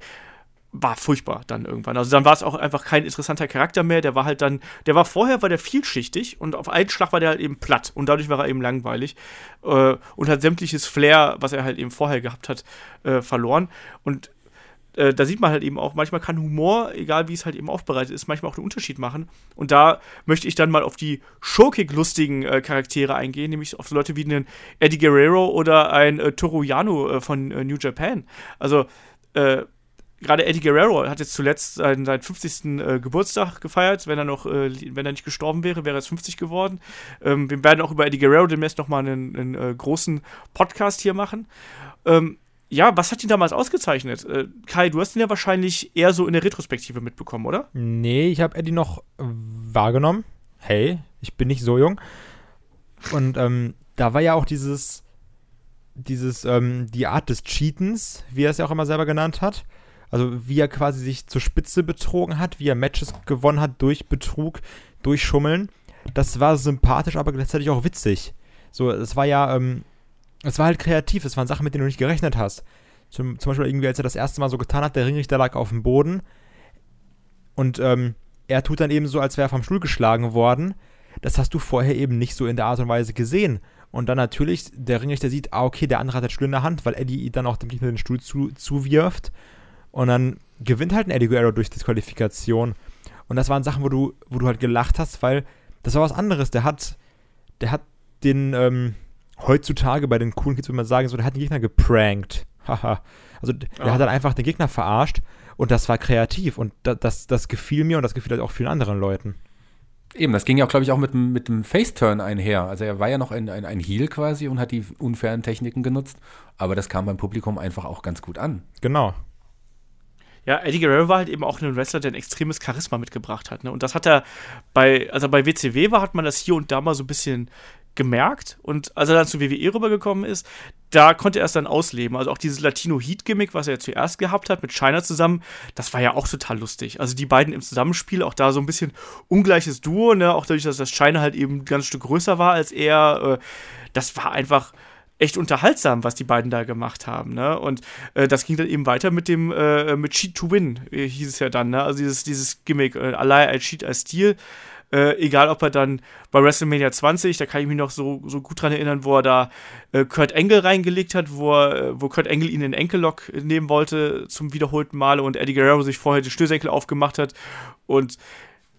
war furchtbar dann irgendwann. Also dann war es auch einfach kein interessanter Charakter mehr. Der war halt dann, der war vorher war der vielschichtig und auf einen Schlag war der halt eben platt und dadurch war er eben langweilig äh, und hat sämtliches Flair, was er halt eben vorher gehabt hat, äh, verloren. Und äh, da sieht man halt eben auch, manchmal kann Humor, egal wie es halt eben aufbereitet ist, manchmal auch einen Unterschied machen. Und da möchte ich dann mal auf die schurkig-lustigen äh, Charaktere eingehen, nämlich auf so Leute wie einen Eddie Guerrero oder ein äh, Toru Yano äh, von New Japan. Also, äh, gerade Eddie Guerrero hat jetzt zuletzt seinen, seinen 50. Äh, Geburtstag gefeiert. Wenn er noch, äh, wenn er nicht gestorben wäre, wäre er jetzt 50 geworden. Ähm, wir werden auch über Eddie Guerrero demnächst nochmal einen, einen äh, großen Podcast hier machen. Ja, was hat ihn damals ausgezeichnet? Äh, Kai, du hast ihn ja wahrscheinlich eher so in der Retrospektive mitbekommen, oder? Nee, ich habe Eddie noch wahrgenommen. Hey, ich bin nicht so jung. Und ähm, da war ja auch dieses, dieses, ähm, die Art des Cheatens, wie er es ja auch immer selber genannt hat. Also wie er quasi sich zur Spitze betrogen hat, wie er Matches gewonnen hat durch Betrug, durch Schummeln. Das war sympathisch, aber gleichzeitig auch witzig. So, es war ja, ähm, es war halt kreativ, es waren Sachen, mit denen du nicht gerechnet hast. Zum, zum Beispiel irgendwie, als er das erste Mal so getan hat, der Ringrichter lag auf dem Boden und ähm, er tut dann eben so, als wäre er vom Stuhl geschlagen worden. Das hast du vorher eben nicht so in der Art und Weise gesehen. Und dann natürlich, der Ringrichter sieht, ah, okay, der andere hat den Stuhl in der Hand, weil Eddie dann auch mit den Stuhl zu, zuwirft. Und dann gewinnt halt ein Eddie Guerrero durch Disqualifikation. Und das waren Sachen, wo du, wo du halt gelacht hast, weil das war was anderes. Der hat, der hat den, ähm, heutzutage bei den coolen Kids würde man sagen, so, der hat den Gegner geprankt. Haha. also der Ah. hat dann einfach den Gegner verarscht und das war kreativ und da, das, das gefiel mir und das gefiel halt auch vielen anderen Leuten. Eben, das ging ja, glaube ich, auch mit, dem- mit dem Face-Turn einher. Also er war ja noch ein, ein, ein Heel quasi und hat die unfairen Techniken genutzt. Aber das kam beim Publikum einfach auch ganz gut an. Genau. Ja, Eddie Guerrero war halt eben auch ein Wrestler, der ein extremes Charisma mitgebracht hat. Ne? Und das hat er bei, also bei WCW war, hat man das hier und da mal so ein bisschen gemerkt. Und als er dann zu WWE rübergekommen ist, da konnte er es dann ausleben. Also auch dieses Latino-Heat-Gimmick, was er zuerst gehabt hat mit China zusammen, das war ja auch total lustig. Also die beiden im Zusammenspiel, auch da so ein bisschen ungleiches Duo, ne? auch dadurch, dass das China halt eben ein ganz Stück größer war als er. Äh, das war einfach echt unterhaltsam, was die beiden da gemacht haben, ne? Und äh, das ging dann eben weiter mit dem äh, mit Cheat to Win, äh, hieß es ja dann, ne? Also dieses, dieses Gimmick, äh, Ally I Cheat I Steal. Äh, egal, ob er dann bei WrestleMania 20, da kann ich mich noch so, so gut dran erinnern, wo er da äh, Kurt Angle reingelegt hat, wo, er, äh, wo Kurt Angle ihn in den Enkellock nehmen wollte zum wiederholten Male und Eddie Guerrero sich vorher die Schnürsenkel aufgemacht hat und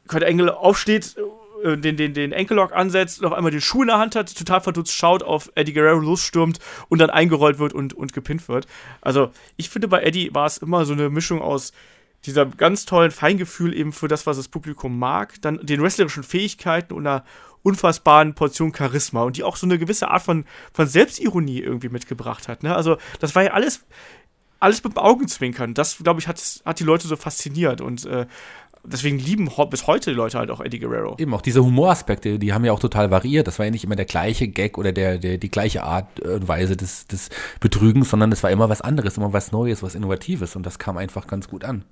Kurt Angle aufsteht, äh, den, den, den Enkellock ansetzt auf einmal den Schuh in der Hand hat, total verdutzt schaut, auf Eddie Guerrero losstürmt und dann eingerollt wird und, und gepinnt wird. Also, ich finde, bei Eddie war es immer so eine Mischung aus dieser ganz tollen Feingefühl eben für das, was das Publikum mag, dann den wrestlerischen Fähigkeiten und einer unfassbaren Portion Charisma und die auch so eine gewisse Art von, von Selbstironie irgendwie mitgebracht hat. Ne? Also, das war ja alles, alles mit dem Augenzwinkern. Das, glaube ich, hat, hat die Leute so fasziniert und äh, deswegen lieben bis heute die Leute halt auch Eddie Guerrero. Eben auch diese Humoraspekte, die haben ja auch total variiert. Das war ja nicht immer der gleiche Gag oder der, der, die gleiche Art und Weise des, des Betrügens, sondern es war immer was anderes, immer was Neues, was Innovatives und das kam einfach ganz gut an.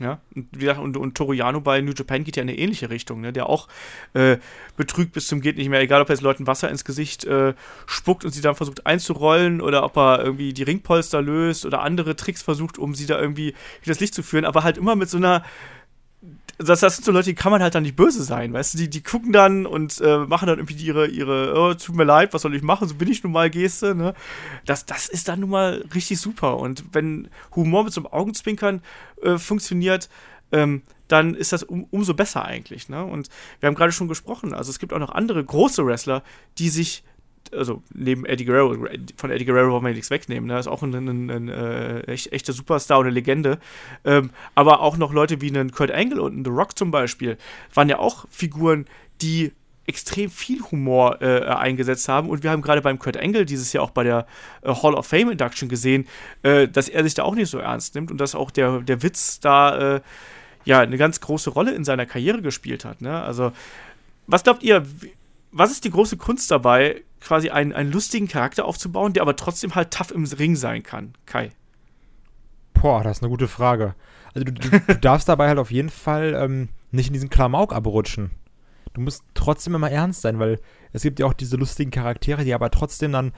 Ja, und, und, und Toru Yano bei New Japan geht ja in eine ähnliche Richtung, ne? der auch äh, betrügt bis zum geht nicht mehr, egal ob er jetzt Leuten Wasser ins Gesicht äh, spuckt und sie dann versucht einzurollen oder ob er irgendwie die Ringpolster löst oder andere Tricks versucht, um sie da irgendwie das Licht zu führen, aber halt immer mit so einer das, das sind so Leute, die kann man halt dann nicht böse sein, weißt du, die, die gucken dann und äh, machen dann irgendwie ihre, ihre, oh, tut mir leid, was soll ich machen, so bin ich nun mal Geste, ne? Das, das ist dann nun mal richtig super. Und wenn Humor mit so einem Augenzwinkern äh, funktioniert, ähm, dann ist das um, umso besser eigentlich, ne? Und wir haben gerade schon gesprochen, also es gibt auch noch andere große Wrestler, die sich also neben Eddie Guerrero, von Eddie Guerrero wollen wir nichts wegnehmen, ne? ist auch ein, ein, ein, äh, echt, echter Superstar und eine Legende. Ähm, aber auch noch Leute wie einen Kurt Angle und ein The Rock zum Beispiel waren ja auch Figuren, die extrem viel Humor äh, eingesetzt haben. Und wir haben gerade beim Kurt Angle dieses Jahr auch bei der äh, Hall of Fame Induction gesehen, äh, dass er sich da auch nicht so ernst nimmt und dass auch der, der Witz da äh, ja eine ganz große Rolle in seiner Karriere gespielt hat. Ne? Also, was glaubt ihr, was ist die große Kunst dabei, quasi einen, einen lustigen Charakter aufzubauen, der aber trotzdem halt tough im Ring sein kann? Kai. Boah, das ist eine gute Frage. Also du, du, du darfst dabei halt auf jeden Fall ähm, nicht in diesen Klamauk abrutschen. Du musst trotzdem immer ernst sein, weil es gibt ja auch diese lustigen Charaktere, die aber trotzdem dann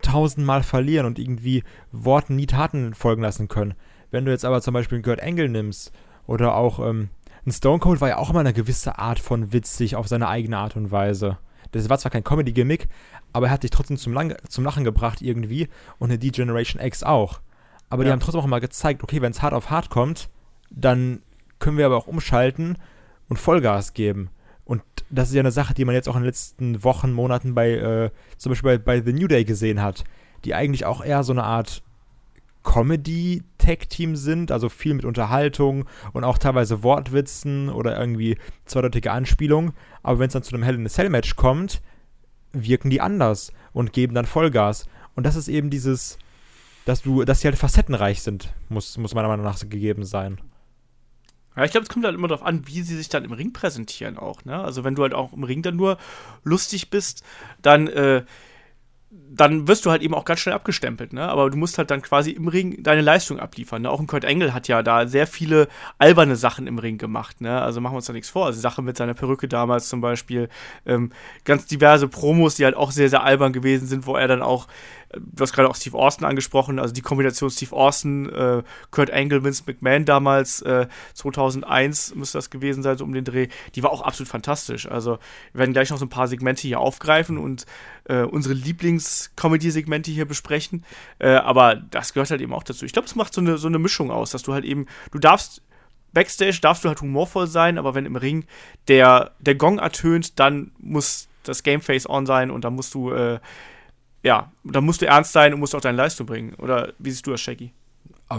tausendmal verlieren und irgendwie Worten nie Taten folgen lassen können. Wenn du jetzt aber zum Beispiel einen Kurt Angle nimmst oder auch ähm, ein Stone Cold war ja auch immer eine gewisse Art von witzig auf seine eigene Art und Weise. Das war zwar kein Comedy-Gimmick, aber er hat dich trotzdem zum, Lang zum Lachen gebracht irgendwie und eine D-Generation X auch. Aber die Ja. haben trotzdem auch immer gezeigt, okay, wenn es hart auf hart kommt, dann können wir aber auch umschalten und Vollgas geben. Und das ist ja eine Sache, die man jetzt auch in den letzten Wochen, Monaten bei, äh, zum Beispiel bei, bei The New Day gesehen hat, die eigentlich auch eher so eine Art Comedy-Tag-Team sind, also viel mit Unterhaltung und auch teilweise Wortwitzen oder irgendwie zweideutige Anspielungen. Aber wenn es dann zu einem Hell in a Cell-Match kommt, wirken die anders und geben dann Vollgas. Und das ist eben dieses, dass du, dass sie halt facettenreich sind, muss, muss meiner Meinung nach gegeben sein. Ja, ich glaube, es kommt halt immer darauf an, wie sie sich dann im Ring präsentieren auch, ne? Also wenn du halt auch im Ring dann nur lustig bist, dann, äh, dann wirst du halt eben auch ganz schnell abgestempelt, ne? Aber du musst halt dann quasi im Ring deine Leistung abliefern. Ne? Auch ein Kurt Engel hat ja da sehr viele alberne Sachen im Ring gemacht, ne? Also machen wir uns da nichts vor. Also Sache mit seiner Perücke damals zum Beispiel, ähm, ganz diverse Promos, die halt auch sehr, sehr albern gewesen sind, wo er dann auch, du hast gerade auch Steve Austin angesprochen, also die Kombination Steve Austin, äh, Kurt Angle, Vince McMahon damals, äh, 2001 müsste das gewesen sein, so um den Dreh, die war auch absolut fantastisch. Also wir werden gleich noch so ein paar Segmente hier aufgreifen und äh, unsere Lieblings-Comedy-Segmente hier besprechen. Äh, aber das gehört halt eben auch dazu. Ich glaube, es macht so eine, so eine Mischung aus, dass du halt eben, du darfst Backstage darfst du halt humorvoll sein, aber wenn im Ring der, der Gong ertönt, dann muss das Gameface on sein und dann musst du, äh, ja, dann musst du ernst sein und musst auch deine Leistung bringen. Oder wie siehst du das, Shaggy?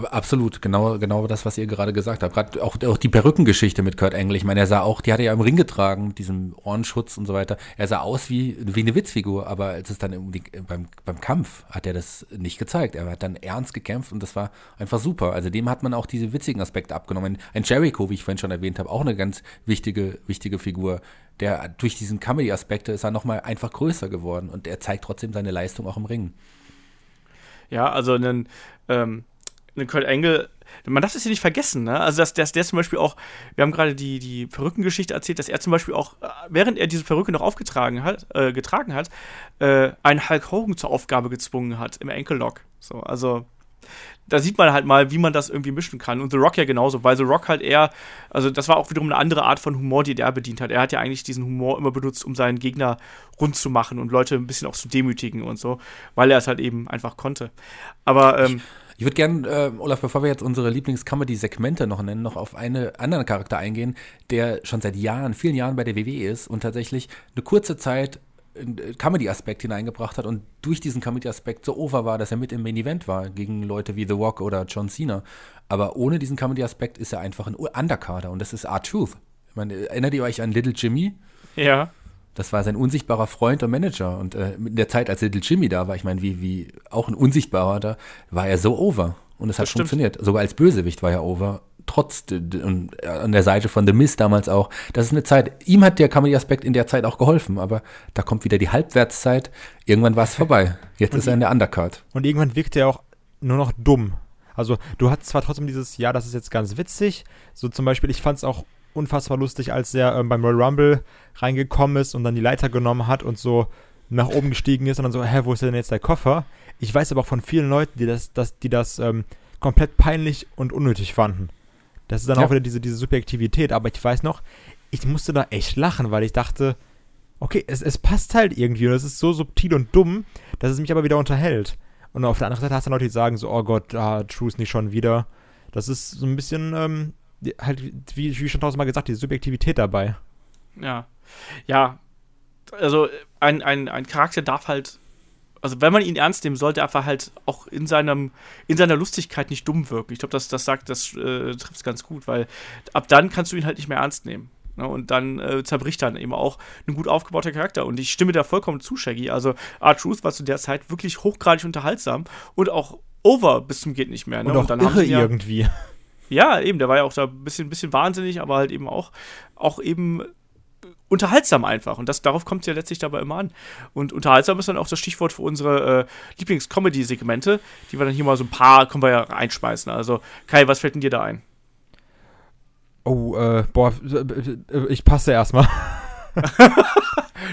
Absolut, genau, genau das, was ihr gerade gesagt habt. Gerade auch, auch die Perückengeschichte mit Kurt Angle. Ich meine, er sah auch, die hat er ja im Ring getragen, mit diesem Ohrenschutz und so weiter. Er sah aus wie, wie eine Witzfigur, aber als es dann die, beim, beim Kampf hat er das nicht gezeigt. Er hat dann ernst gekämpft und das war einfach super. Also dem hat man auch diese witzigen Aspekte abgenommen. Ein Jericho, wie ich vorhin schon erwähnt habe, auch eine ganz wichtige, wichtige Figur. Der durch diesen Comedy-Aspekte ist er nochmal einfach größer geworden und er zeigt trotzdem seine Leistung auch im Ring. Ja, also einen, ähm, einen Kurt Angle, man darf das ja nicht vergessen, ne? Also, dass, dass der zum Beispiel auch, wir haben gerade die, die Perückengeschichte erzählt, dass er zum Beispiel auch, äh, während er diese Perücke noch aufgetragen hat, äh, getragen hat, äh, einen Hulk Hogan zur Aufgabe gezwungen hat im Ankle-Lock. So, also, da sieht man halt mal, wie man das irgendwie mischen kann. Und The Rock ja genauso, weil The Rock halt eher, also das war auch wiederum eine andere Art von Humor, die er bedient hat. Er hat ja eigentlich diesen Humor immer benutzt, um seinen Gegner rund zu machen und Leute ein bisschen auch zu demütigen und so, weil er es halt eben einfach konnte. Aber ähm, ich würde gerne, äh, Olaf, bevor wir jetzt unsere Lieblings-Comedy-Segmente noch nennen, noch auf einen anderen Charakter eingehen, der schon seit Jahren, vielen Jahren bei der WWE ist und tatsächlich eine kurze Zeit Comedy-Aspekt hineingebracht hat und durch diesen Comedy-Aspekt so over war, dass er mit im Main-Event war gegen Leute wie The Rock oder John Cena. Aber ohne diesen Comedy-Aspekt ist er einfach ein Undercarder und das ist R-Truth. Ich meine, erinnert ihr euch an Little Jimmy? Ja. Das war sein unsichtbarer Freund und Manager. Und äh, in der Zeit, als Little Jimmy da war, ich meine, wie, wie auch ein Unsichtbarer da, war er so over. Und es hat stimmt. funktioniert. Sogar als Bösewicht war er over. Trotz und an der Seite von The Miz damals auch. Das ist eine Zeit, ihm hat der Comedy-Aspekt in der Zeit auch geholfen, aber da kommt wieder die Halbwertszeit. Irgendwann war es vorbei. Jetzt Und ist er in der Undercard. Und irgendwann wirkt er auch nur noch dumm. Also du hast zwar trotzdem dieses, ja, das ist jetzt ganz witzig. So zum Beispiel, ich fand es auch unfassbar lustig, als er ähm, beim Royal Rumble reingekommen ist und dann die Leiter genommen hat und so nach oben gestiegen ist und dann so, hä, wo ist denn jetzt der Koffer? Ich weiß aber auch von vielen Leuten, die das, das, die das ähm, komplett peinlich und unnötig fanden. Das ist dann Ja. auch wieder diese, diese Subjektivität, aber ich weiß noch, ich musste da echt lachen, weil ich dachte, okay, es, es passt halt irgendwie und es ist so subtil und dumm, dass es mich aber wieder unterhält. Und auf der anderen Seite hast du dann Leute, die sagen so, oh Gott, ah, Truth nicht schon wieder. Das ist so ein bisschen, ähm, halt, wie, wie schon tausendmal gesagt, die Subjektivität dabei. Ja. Ja. Also ein, ein, ein Charakter darf halt, also wenn man ihn ernst nehmen sollte, einfach halt auch in seinem, in seiner Lustigkeit nicht dumm wirken. Ich glaube, das, das sagt, das äh, trifft es ganz gut, weil ab dann kannst du ihn halt nicht mehr ernst nehmen. Ne? Und dann äh, zerbricht dann eben auch ein gut aufgebauter Charakter. Und ich stimme da vollkommen zu, Shaggy. Also R-Truth war zu der Zeit wirklich hochgradig unterhaltsam und auch over bis zum geht nicht mehr. Ne? Und auch dann irre sie ja, irgendwie. ja, eben, der war ja auch da ein bisschen, bisschen wahnsinnig, aber halt eben auch, auch eben unterhaltsam einfach. Und das, darauf kommt es ja letztlich dabei immer an. Und unterhaltsam ist dann auch das Stichwort für unsere äh, Lieblings-Comedy-Segmente, die wir dann hier mal so ein paar, können wir ja reinschmeißen. Also, Kai, was fällt denn dir da ein? Oh, äh, boah, äh, ich passe erstmal.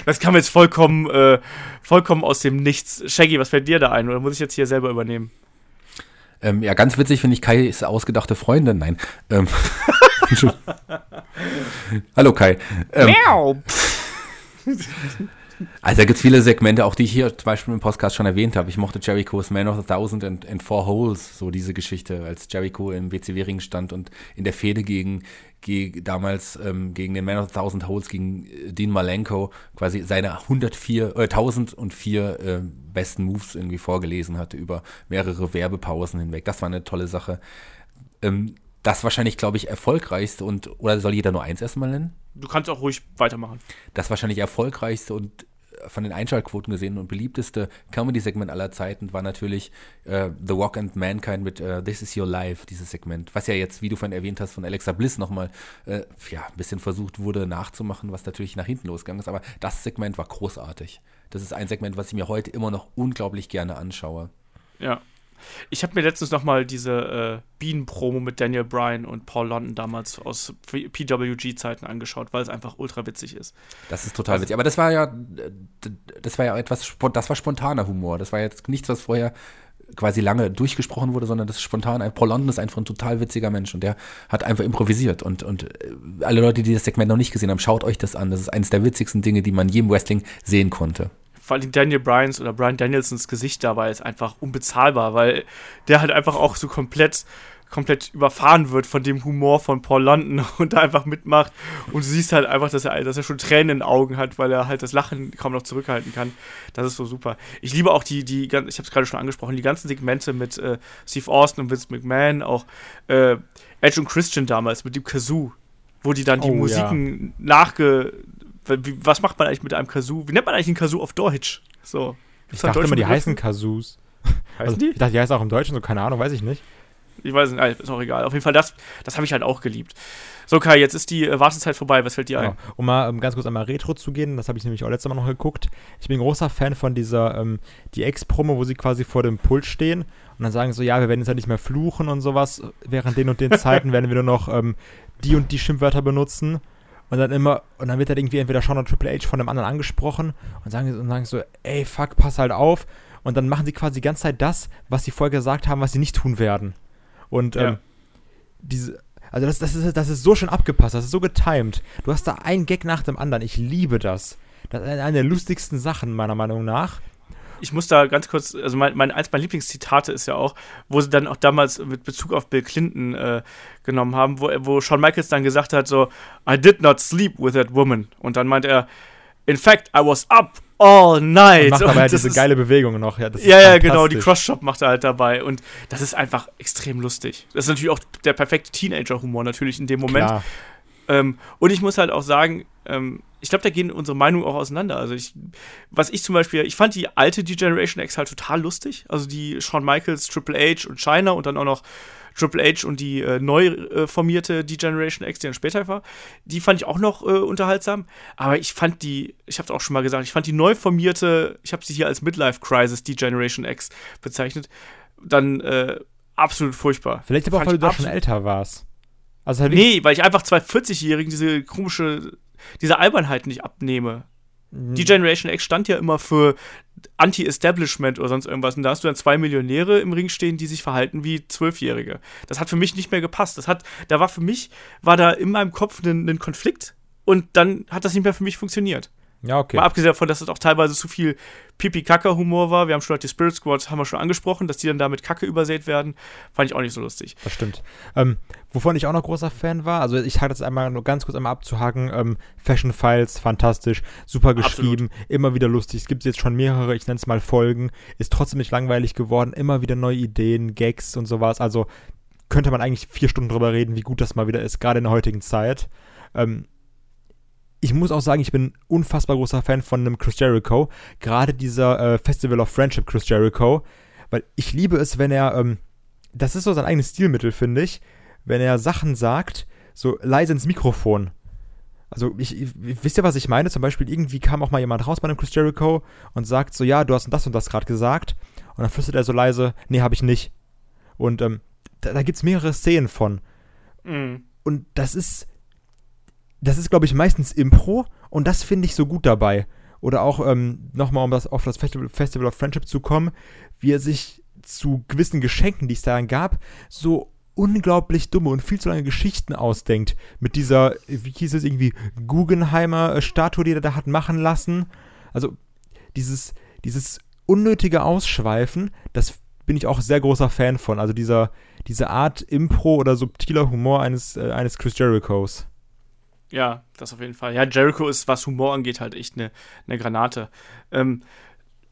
Das kam jetzt vollkommen, äh, vollkommen aus dem Nichts. Shaggy, was fällt dir da ein? Oder muss ich jetzt hier selber übernehmen? Ähm, ja, ganz witzig finde ich Kai ist ausgedachte Freundin. Nein. Ähm, Hallo Kai. Ähm! Also da gibt es viele Segmente, auch die ich hier zum Beispiel im Podcast schon erwähnt habe. Ich mochte Jericho's Man of a Thousand and, and Four Holes, so diese Geschichte, als Jericho im WCW-Ring stand und in der Fehde gegen damals ähm, gegen den Man of a Thousand Holes, gegen äh, Dean Malenko, quasi seine 104, äh, 1004 äh, besten Moves irgendwie vorgelesen hatte über mehrere Werbepausen hinweg. Das war eine tolle Sache. Ähm, das wahrscheinlich, glaube ich, erfolgreichste und, oder soll jeder nur eins erstmal nennen? Du kannst auch ruhig weitermachen. das wahrscheinlich erfolgreichste und von den Einschaltquoten gesehen und beliebteste Comedy-Segment aller Zeiten war natürlich äh, The Rock and Mankind mit äh, This Is Your Life, dieses Segment, was ja jetzt, wie du vorhin erwähnt hast, von Alexa Bliss nochmal äh, ja, ein bisschen versucht wurde nachzumachen, was natürlich nach hinten losgegangen ist, aber das Segment war großartig. Das ist ein Segment, was ich mir heute immer noch unglaublich gerne anschaue. Ja. Ich habe mir letztens noch mal diese äh, Bienen-Promo mit Daniel Bryan und Paul London damals aus PWG-Zeiten angeschaut, weil es einfach ultra witzig ist. Das ist total witzig. Aber das war ja, das war ja etwas, das war spontaner Humor. Das war jetzt nichts, was vorher quasi lange durchgesprochen wurde, sondern das ist spontan. Paul London ist einfach ein total witziger Mensch und der hat einfach improvisiert. Und, und äh, alle Leute, die das Segment noch nicht gesehen haben, schaut euch das an. Das ist eines der witzigsten Dinge, die man je im Wrestling sehen konnte. Vor allem Daniel Bryans oder Brian Danielsons Gesicht dabei ist einfach unbezahlbar, weil der halt einfach auch so komplett, komplett überfahren wird von dem Humor von Paul London und da einfach mitmacht. Und du siehst halt einfach, dass er, dass er schon Tränen in den Augen hat, weil er halt das Lachen kaum noch zurückhalten kann. Das ist so super. Ich liebe auch die, die ich habe es gerade schon angesprochen, die ganzen Segmente mit äh, Steve Austin und Vince McMahon, auch äh, Edge und Christian damals mit dem Kazoo, wo die dann die Oh, Musiken nachge. Was macht man eigentlich mit einem Kazoo? Wie nennt man eigentlich einen Kazoo auf Deutsch? So. Ich dachte immer, die heißen Kazoos. Heißen Also, die? Ich dachte, die heißen auch im Deutschen, so keine Ahnung, weiß ich nicht. Ich weiß nicht, ist auch egal. Auf jeden Fall, das, das habe ich halt auch geliebt. So, Kai, jetzt ist die äh, Wartezeit vorbei. Was fällt dir ein? Genau. Um mal um ganz kurz einmal Retro zu gehen, das habe ich nämlich auch letztes Mal noch geguckt. Ich bin ein großer Fan von dieser, ähm, die Ex-Promo, wo sie quasi vor dem Pult stehen und dann sagen so, ja, wir werden jetzt halt nicht mehr fluchen und sowas. Während den und den Zeiten werden wir nur noch ähm, die und die Schimpfwörter benutzen. Und dann immer, und dann wird halt irgendwie entweder Sean oder Triple H von dem anderen angesprochen und sagen, und sagen so, ey, fuck, pass halt auf. Und dann machen sie quasi die ganze Zeit das, was sie vorher gesagt haben, was sie nicht tun werden. Und ähm, Ja. diese, also das, das, ist, das ist so schön abgepasst, das ist so getimed. Du hast da einen Gag nach dem anderen. Ich liebe das. Das ist eine der lustigsten Sachen, meiner Meinung nach. Ich muss da ganz kurz, also mein, mein, eins meiner Lieblingszitate ist ja auch, wo sie dann auch damals mit Bezug auf Bill Clinton äh, genommen haben, wo, wo Shawn Michaels dann gesagt hat, so, I did not sleep with that woman. Und dann meint er, in fact, I was up all night. Und macht ja das diese ist- geile Bewegung noch. Ja, Ja, ja, genau, die. Cross-Shop macht er halt dabei. Und das ist einfach extrem lustig. Das ist natürlich auch der perfekte Teenager-Humor natürlich in dem Moment. Klar. Ähm, und ich muss halt auch sagen, ähm, ich glaube, da gehen unsere Meinungen auch auseinander. Also ich, was ich zum Beispiel, ich fand die alte D-Generation X halt total lustig. Also die Shawn Michaels, Triple H und China und dann auch noch Triple H und die äh, neu äh, formierte D-Generation X, die dann später war, die fand ich auch noch äh, unterhaltsam. Aber ich fand die, ich habe es auch schon mal gesagt, ich fand die neu formierte, ich habe sie hier als Midlife Crisis D-Generation X bezeichnet, dann äh, absolut furchtbar. Vielleicht aber auch, weil du da schon älter warst. Also halt Nee, weil ich einfach zwei 40-Jährigen diese komische, diese Albernheit nicht abnehme. Mhm. Die Generation X stand ja immer für Anti-Establishment oder sonst irgendwas. Und da hast du dann zwei Millionäre im Ring stehen, die sich verhalten wie Zwölfjährige. Das hat für mich nicht mehr gepasst. Das hat, da war für mich, war da in meinem Kopf ein, ein Konflikt und dann hat das nicht mehr für mich funktioniert. Ja, okay. Mal abgesehen davon, dass es auch teilweise zu viel Pipi-Kaka-Humor war. Wir haben schon die Spirit Squad, haben wir schon angesprochen, dass die dann da mit Kacke übersät werden. Fand ich auch nicht so lustig. Das stimmt. Ähm, wovon ich auch noch großer Fan war, also ich hatte das einmal nur ganz kurz einmal abzuhaken, ähm, Fashion Files, fantastisch, super geschrieben, immer wieder lustig. Es gibt jetzt schon mehrere, ich nenne es mal Folgen, ist trotzdem nicht langweilig geworden, immer wieder neue Ideen, Gags und sowas. Also könnte man eigentlich vier Stunden drüber reden, wie gut das mal wieder ist, gerade in der heutigen Zeit. Ähm, ich muss auch sagen, ich bin unfassbar großer Fan von einem Chris Jericho. Gerade dieser äh, Festival of Friendship Chris Jericho. Weil ich liebe es, wenn er, ähm, das ist so sein eigenes Stilmittel, finde ich, wenn er Sachen sagt, so leise ins Mikrofon. Also, ich, ich, wisst ihr, was ich meine? Zum Beispiel, irgendwie kam auch mal jemand raus bei einem Chris Jericho und sagt so, ja, du hast das und das gerade gesagt. Und dann flüstert er so leise, nee, habe ich nicht. Und ähm, da, da gibt es mehrere Szenen von. Mhm. Und das ist, das ist, glaube ich, meistens Impro und das finde ich so gut dabei. Oder auch ähm, nochmal, um das, auf das Festival, Festival of Friendship zu kommen, wie er sich zu gewissen Geschenken, die es da gab, so unglaublich dumme und viel zu lange Geschichten ausdenkt. Mit dieser, wie hieß es irgendwie, Guggenheimer äh, Statue, die er da hat machen lassen. Also dieses, dieses unnötige Ausschweifen, das bin ich auch sehr großer Fan von. Also dieser, diese Art Impro oder subtiler Humor eines, äh, eines Chris Jerichos. Ja, das auf jeden Fall. Ja, Jericho ist, was Humor angeht, halt echt eine ne Granate. Ähm,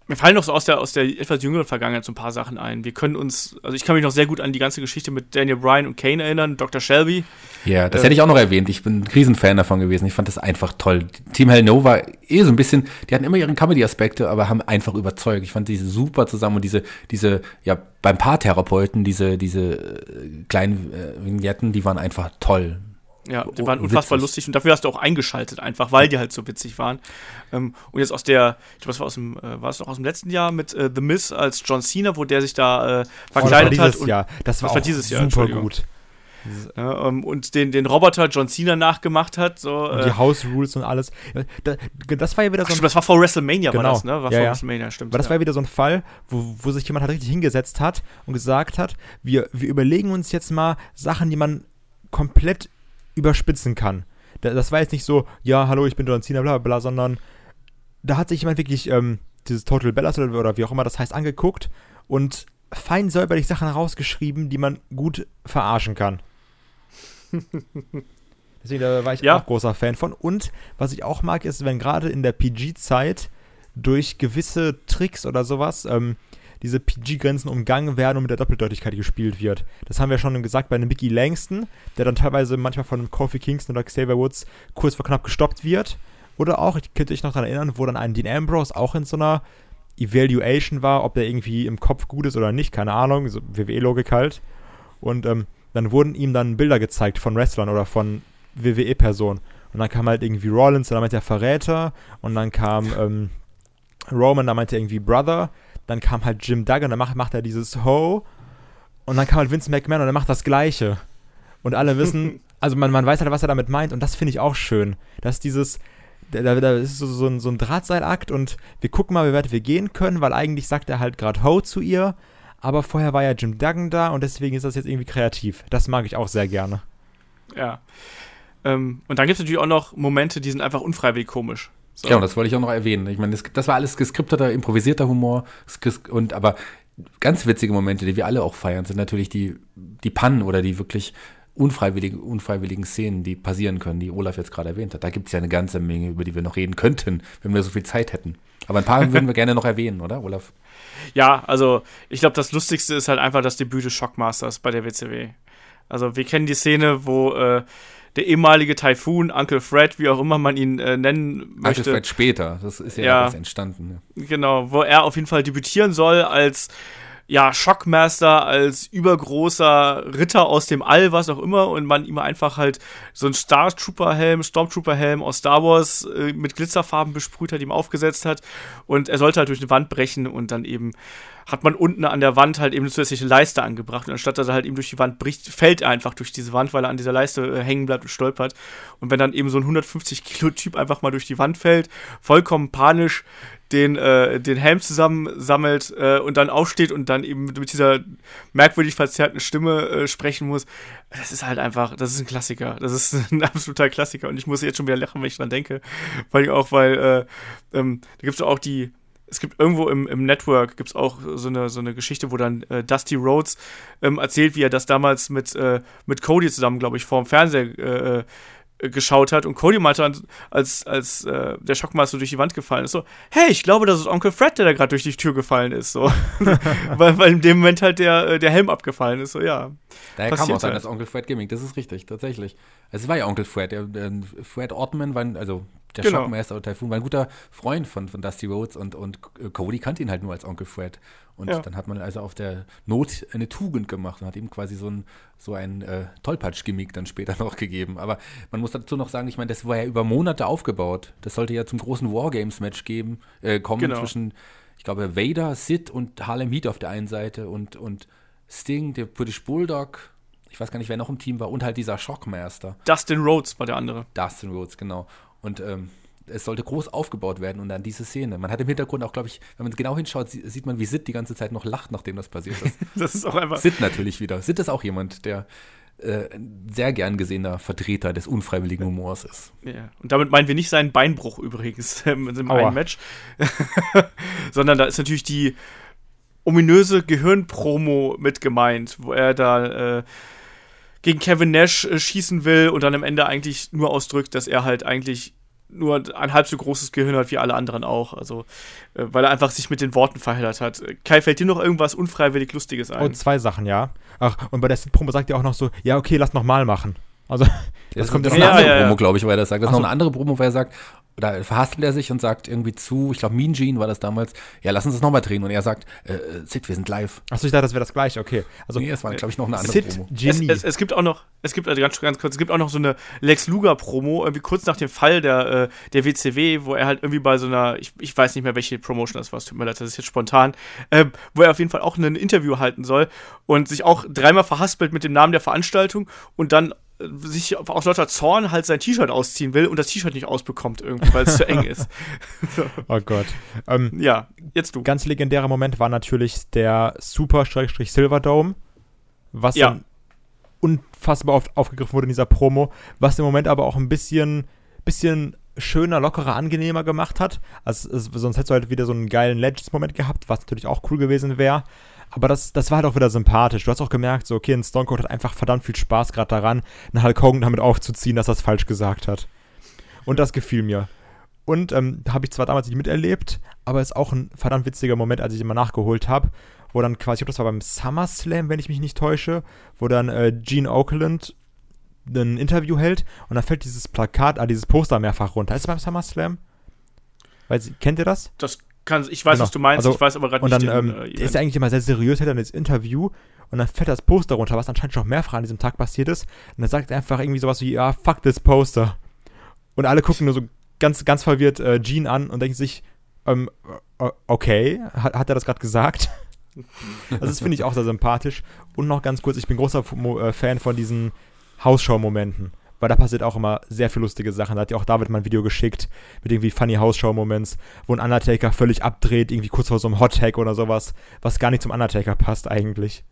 mir fallen noch so aus der, aus der etwas jüngeren Vergangenheit so ein paar Sachen ein. Wir können uns, also ich kann mich noch sehr gut an die ganze Geschichte mit Daniel Bryan und Kane erinnern, Dr. Shelby. Ja, das Äh, hätte ich auch noch erwähnt. Ich bin ein Riesenfan davon gewesen. Ich fand das einfach toll. Team Hell No war eh so ein bisschen, die hatten immer ihren Comedy-Aspekte, aber haben einfach überzeugt. Ich fand diese super zusammen und diese, diese, ja, beim Paartherapeuten, diese, diese äh, kleinen äh, Vignetten, die waren einfach toll. Ja, die Oh, waren unfassbar witzig. lustig und dafür hast du auch eingeschaltet, einfach weil die halt so witzig waren. Ähm, und jetzt aus der, ich glaube, das war aus dem, äh, war es noch aus dem letzten Jahr mit äh, The Miz als John Cena, wo der sich da äh, verkleidet das war hat dieses und, Jahr. Das war das war dieses Jahr, super gut. ja, ähm, und den, den Roboter John Cena nachgemacht hat. So, äh, die House Rules und alles. Ja, da, das war ja wieder ach, so stimmt, ein das war vor WrestleMania, war Genau. das, ne? War Ja, vor. WrestleMania, stimmt. Aber das ja. war ja wieder so ein Fall, wo, wo sich jemand halt richtig hingesetzt hat und gesagt hat, wir, wir überlegen uns jetzt mal Sachen, die man komplett überspitzen kann. Da- Das war jetzt nicht so, ja, hallo, ich bin John Cena, bla bla bla, sondern da hat sich jemand wirklich ähm, dieses Total Bellas oder, oder wie auch immer das heißt angeguckt und fein säuberlich Sachen rausgeschrieben, die man gut verarschen kann. Deswegen da war ich Ja. auch großer Fan von. Und was ich auch mag, ist, wenn gerade in der PG-Zeit durch gewisse Tricks oder sowas ähm, diese PG-Grenzen umgangen werden und mit der Doppeldeutigkeit gespielt wird. Das haben wir schon gesagt bei einem Mickey Langston, der dann teilweise manchmal von Kofi Kingston oder Xavier Woods kurz vor knapp gestoppt wird. Oder auch, ich könnte mich noch daran erinnern, wo dann ein Dean Ambrose auch in so einer Evaluation war, ob der irgendwie im Kopf gut ist oder nicht, keine Ahnung, so WWE-Logik halt. Und ähm, dann wurden ihm dann Bilder gezeigt von Wrestlern oder von WWE-Personen. Und dann kam halt irgendwie Rollins, dann meinte er Verräter. Und dann kam ähm, Roman, da meinte er irgendwie Brother. Dann kam halt Jim Duggan, dann macht, macht er dieses Ho. Und dann kam halt Vince McMahon und er macht das Gleiche. Und alle wissen, also man, man weiß halt, was er damit meint. Und das finde ich auch schön. Dass dieses, da, da ist so, so, ein, so ein Drahtseilakt und wir gucken mal, wie weit wir gehen können, weil eigentlich sagt er halt gerade Ho zu ihr. Aber vorher war ja Jim Duggan da und deswegen ist das jetzt irgendwie kreativ. Das mag ich auch sehr gerne. Ja. Ähm, und dann gibt es natürlich auch noch Momente, die sind einfach unfreiwillig komisch. So. Ja, und das wollte ich auch noch erwähnen. Ich meine, das, das war alles geskripteter, improvisierter Humor. Und aber ganz witzige Momente, die wir alle auch feiern, sind natürlich die, die Pannen oder die wirklich unfreiwilligen, unfreiwilligen Szenen, die passieren können, die Olaf jetzt gerade erwähnt hat. Da gibt es ja eine ganze Menge, über die wir noch reden könnten, wenn wir so viel Zeit hätten. Aber ein paar würden wir gerne noch erwähnen, oder, Olaf? Ja, also ich glaube, das Lustigste ist halt einfach das Debüt des Shockmasters bei der WCW. Also wir kennen die Szene, wo äh, der ehemalige Typhoon, Uncle Fred, wie auch immer man ihn äh, nennen Möchte. möchte, vielleicht später. Das ist ja, Ja. entstanden. Ja. genau, wo er auf jeden Fall debütieren soll als ja, Shockmaster, als übergroßer Ritter aus dem All, was auch immer, und man ihm einfach halt so einen Star Trooper Helm, Stormtrooper Helm aus Star Wars äh, mit Glitzerfarben besprüht hat, ihm aufgesetzt hat. Und er sollte halt durch eine Wand brechen und dann eben hat man unten an der Wand halt eben eine zusätzliche Leiste angebracht. Und anstatt dass er halt eben durch die Wand bricht, fällt er einfach durch diese Wand, weil er an dieser Leiste äh, hängen bleibt und stolpert. Und wenn dann eben so ein 150 Kilo Typ einfach mal durch die Wand fällt, vollkommen panisch den, äh, den Helm zusammensammelt äh, und dann aufsteht und dann eben mit dieser merkwürdig verzerrten Stimme äh, sprechen muss. Das ist halt einfach, das ist ein Klassiker. Das ist ein absoluter Klassiker und ich muss jetzt schon wieder lachen, wenn ich dran denke. Weil auch, weil äh, ähm, da gibt es auch die, es gibt irgendwo im, im Network gibt es auch so eine, so eine Geschichte, wo dann äh, Dusty Rhodes ähm, erzählt, wie er das damals mit, äh, mit Cody zusammen, glaube ich, vor dem Fernseher äh, äh, geschaut hat und Cody meinte dann, als, als äh, der Schockmaster durch die Wand gefallen ist, so, hey, ich glaube, das ist Onkel Fred, der da gerade durch die Tür gefallen ist, so. weil, weil in dem Moment halt der, äh, der Helm abgefallen ist, so, ja. Daher kam auch dann halt. das Onkel Fred Gimmick, das ist richtig, tatsächlich. Also es war ja Onkel Fred. Der, der Fred Ortman war, ein- also der Genau. Schockmeister oder Typhoon, war ein guter Freund von, von Dusty Rhodes und, und Cody kannte ihn halt nur als Onkel Fred. Und Ja. dann hat man also auf der Not eine Tugend gemacht und hat ihm quasi so ein, so ein äh, Tollpatsch-Gimmick dann später noch gegeben. Aber man muss dazu noch sagen, ich meine, das war ja über Monate aufgebaut. Das sollte ja zum großen Wargames-Match geben, äh, kommen Genau. zwischen, ich glaube, Vader, Sid und Harlem Heat auf der einen Seite und, und Sting, der British Bulldog, ich weiß gar nicht, wer noch im Team war, und halt dieser Shockmaster, Dustin Rhodes war der andere. Dustin Rhodes, genau. Und ähm, es sollte groß aufgebaut werden und dann diese Szene. Man hat im Hintergrund auch, glaube ich, wenn man genau hinschaut, sie- sieht man, wie Sid die ganze Zeit noch lacht, nachdem das passiert ist. Das ist auch einfach. Sid natürlich wieder. Sid ist auch jemand, der äh, ein sehr gern gesehener Vertreter des unfreiwilligen Humors ist. Ja. Und damit meinen wir nicht seinen Beinbruch übrigens ähm, im einen Match, sondern da ist natürlich die ominöse Gehirnpromo mit gemeint, wo er da äh, gegen Kevin Nash äh, schießen will und dann am Ende eigentlich nur ausdrückt, dass er halt eigentlich nur ein halb so großes Gehirn hat wie alle anderen auch. Also, äh, weil er einfach sich mit den Worten verheddert hat. Kai, fällt dir noch irgendwas unfreiwillig Lustiges ein? Und zwei Sachen, ja. Ach, und bei der Promo sagt er auch noch so, ja, okay, lass nochmal machen. Also, Das, kommt das ja ist noch. eine andere Ja. Promo, glaube ich, wo er das sagt. Das ist Ach noch so. eine andere Promo, wo er sagt, oder verhastelt er sich und sagt irgendwie zu, ich glaube, Mean Gene war das damals, ja, lass uns das nochmal drehen. Und er sagt, äh, äh, Sid, wir sind live. achso, ich dachte, das wäre das gleiche, okay. Also, nee, das war, glaube ich, noch eine andere Sid, Promo. Es, Genie. es, es gibt auch noch, es gibt also ganz, ganz kurz, es gibt auch noch so eine Lex Luger Promo, irgendwie kurz nach dem Fall der, äh, der WCW, wo er halt irgendwie bei so einer, ich, ich weiß nicht mehr, welche Promotion das war, es tut mir leid, das ist jetzt spontan, äh, wo er auf jeden Fall auch ein Interview halten soll und sich auch dreimal verhaspelt mit dem Namen der Veranstaltung und dann sich aus lauter Zorn halt sein T-Shirt ausziehen will und das T-Shirt nicht ausbekommt irgendwie, weil es zu eng ist. oh Gott. Ähm, Ja, jetzt du. ganz legendärer Moment war natürlich der Super-Silverdome, was Ja. unfassbar oft aufgegriffen wurde in dieser Promo, was im Moment aber auch ein bisschen, bisschen schöner, lockerer, angenehmer gemacht hat. Also, sonst hättest du halt wieder so einen geilen Legends-Moment gehabt, was natürlich auch cool gewesen wäre. Aber das, das war halt auch wieder sympathisch. Du hast auch gemerkt, so, okay, ein Stone Cold hat einfach verdammt viel Spaß gerade daran, einen Hulk Hogan damit aufzuziehen, dass er es falsch gesagt hat. Und das gefiel mir. Und ähm, habe ich zwar damals nicht miterlebt, aber ist auch ein verdammt witziger Moment, als ich immer nachgeholt habe, wo dann quasi, ich glaube, das war beim SummerSlam, wenn ich mich nicht täusche, wo dann äh, Gene Oakland ein Interview hält und dann fällt dieses Plakat, ah, dieses Poster mehrfach runter. Ist es beim SummerSlam? Weil, kennt ihr das? Das kann, ich weiß, Genau. was du meinst, Also, ich weiß aber gerade Und nicht dann, den, ähm, äh, ist ja eigentlich immer sehr seriös, hält dann das Interview und dann fällt das Poster runter, was anscheinend schon mehrfach an diesem Tag passiert ist. Und dann sagt er einfach irgendwie sowas wie, ja, fuck this Poster. Und alle gucken nur so ganz, ganz verwirrt äh, Gene an und denken sich, ähm, äh, okay, hat, hat er das gerade gesagt? also das finde ich auch sehr sympathisch. Und noch ganz kurz, ich bin großer äh, Fan von diesen Hausschau-Momenten. Weil da passiert auch immer sehr viel lustige Sachen. Da hat ja auch David mal ein Video geschickt mit irgendwie funny Hausschau-Moments, wo ein Undertaker völlig abdreht, irgendwie kurz vor so einem Hot-Tag oder sowas, was gar nicht zum Undertaker passt eigentlich.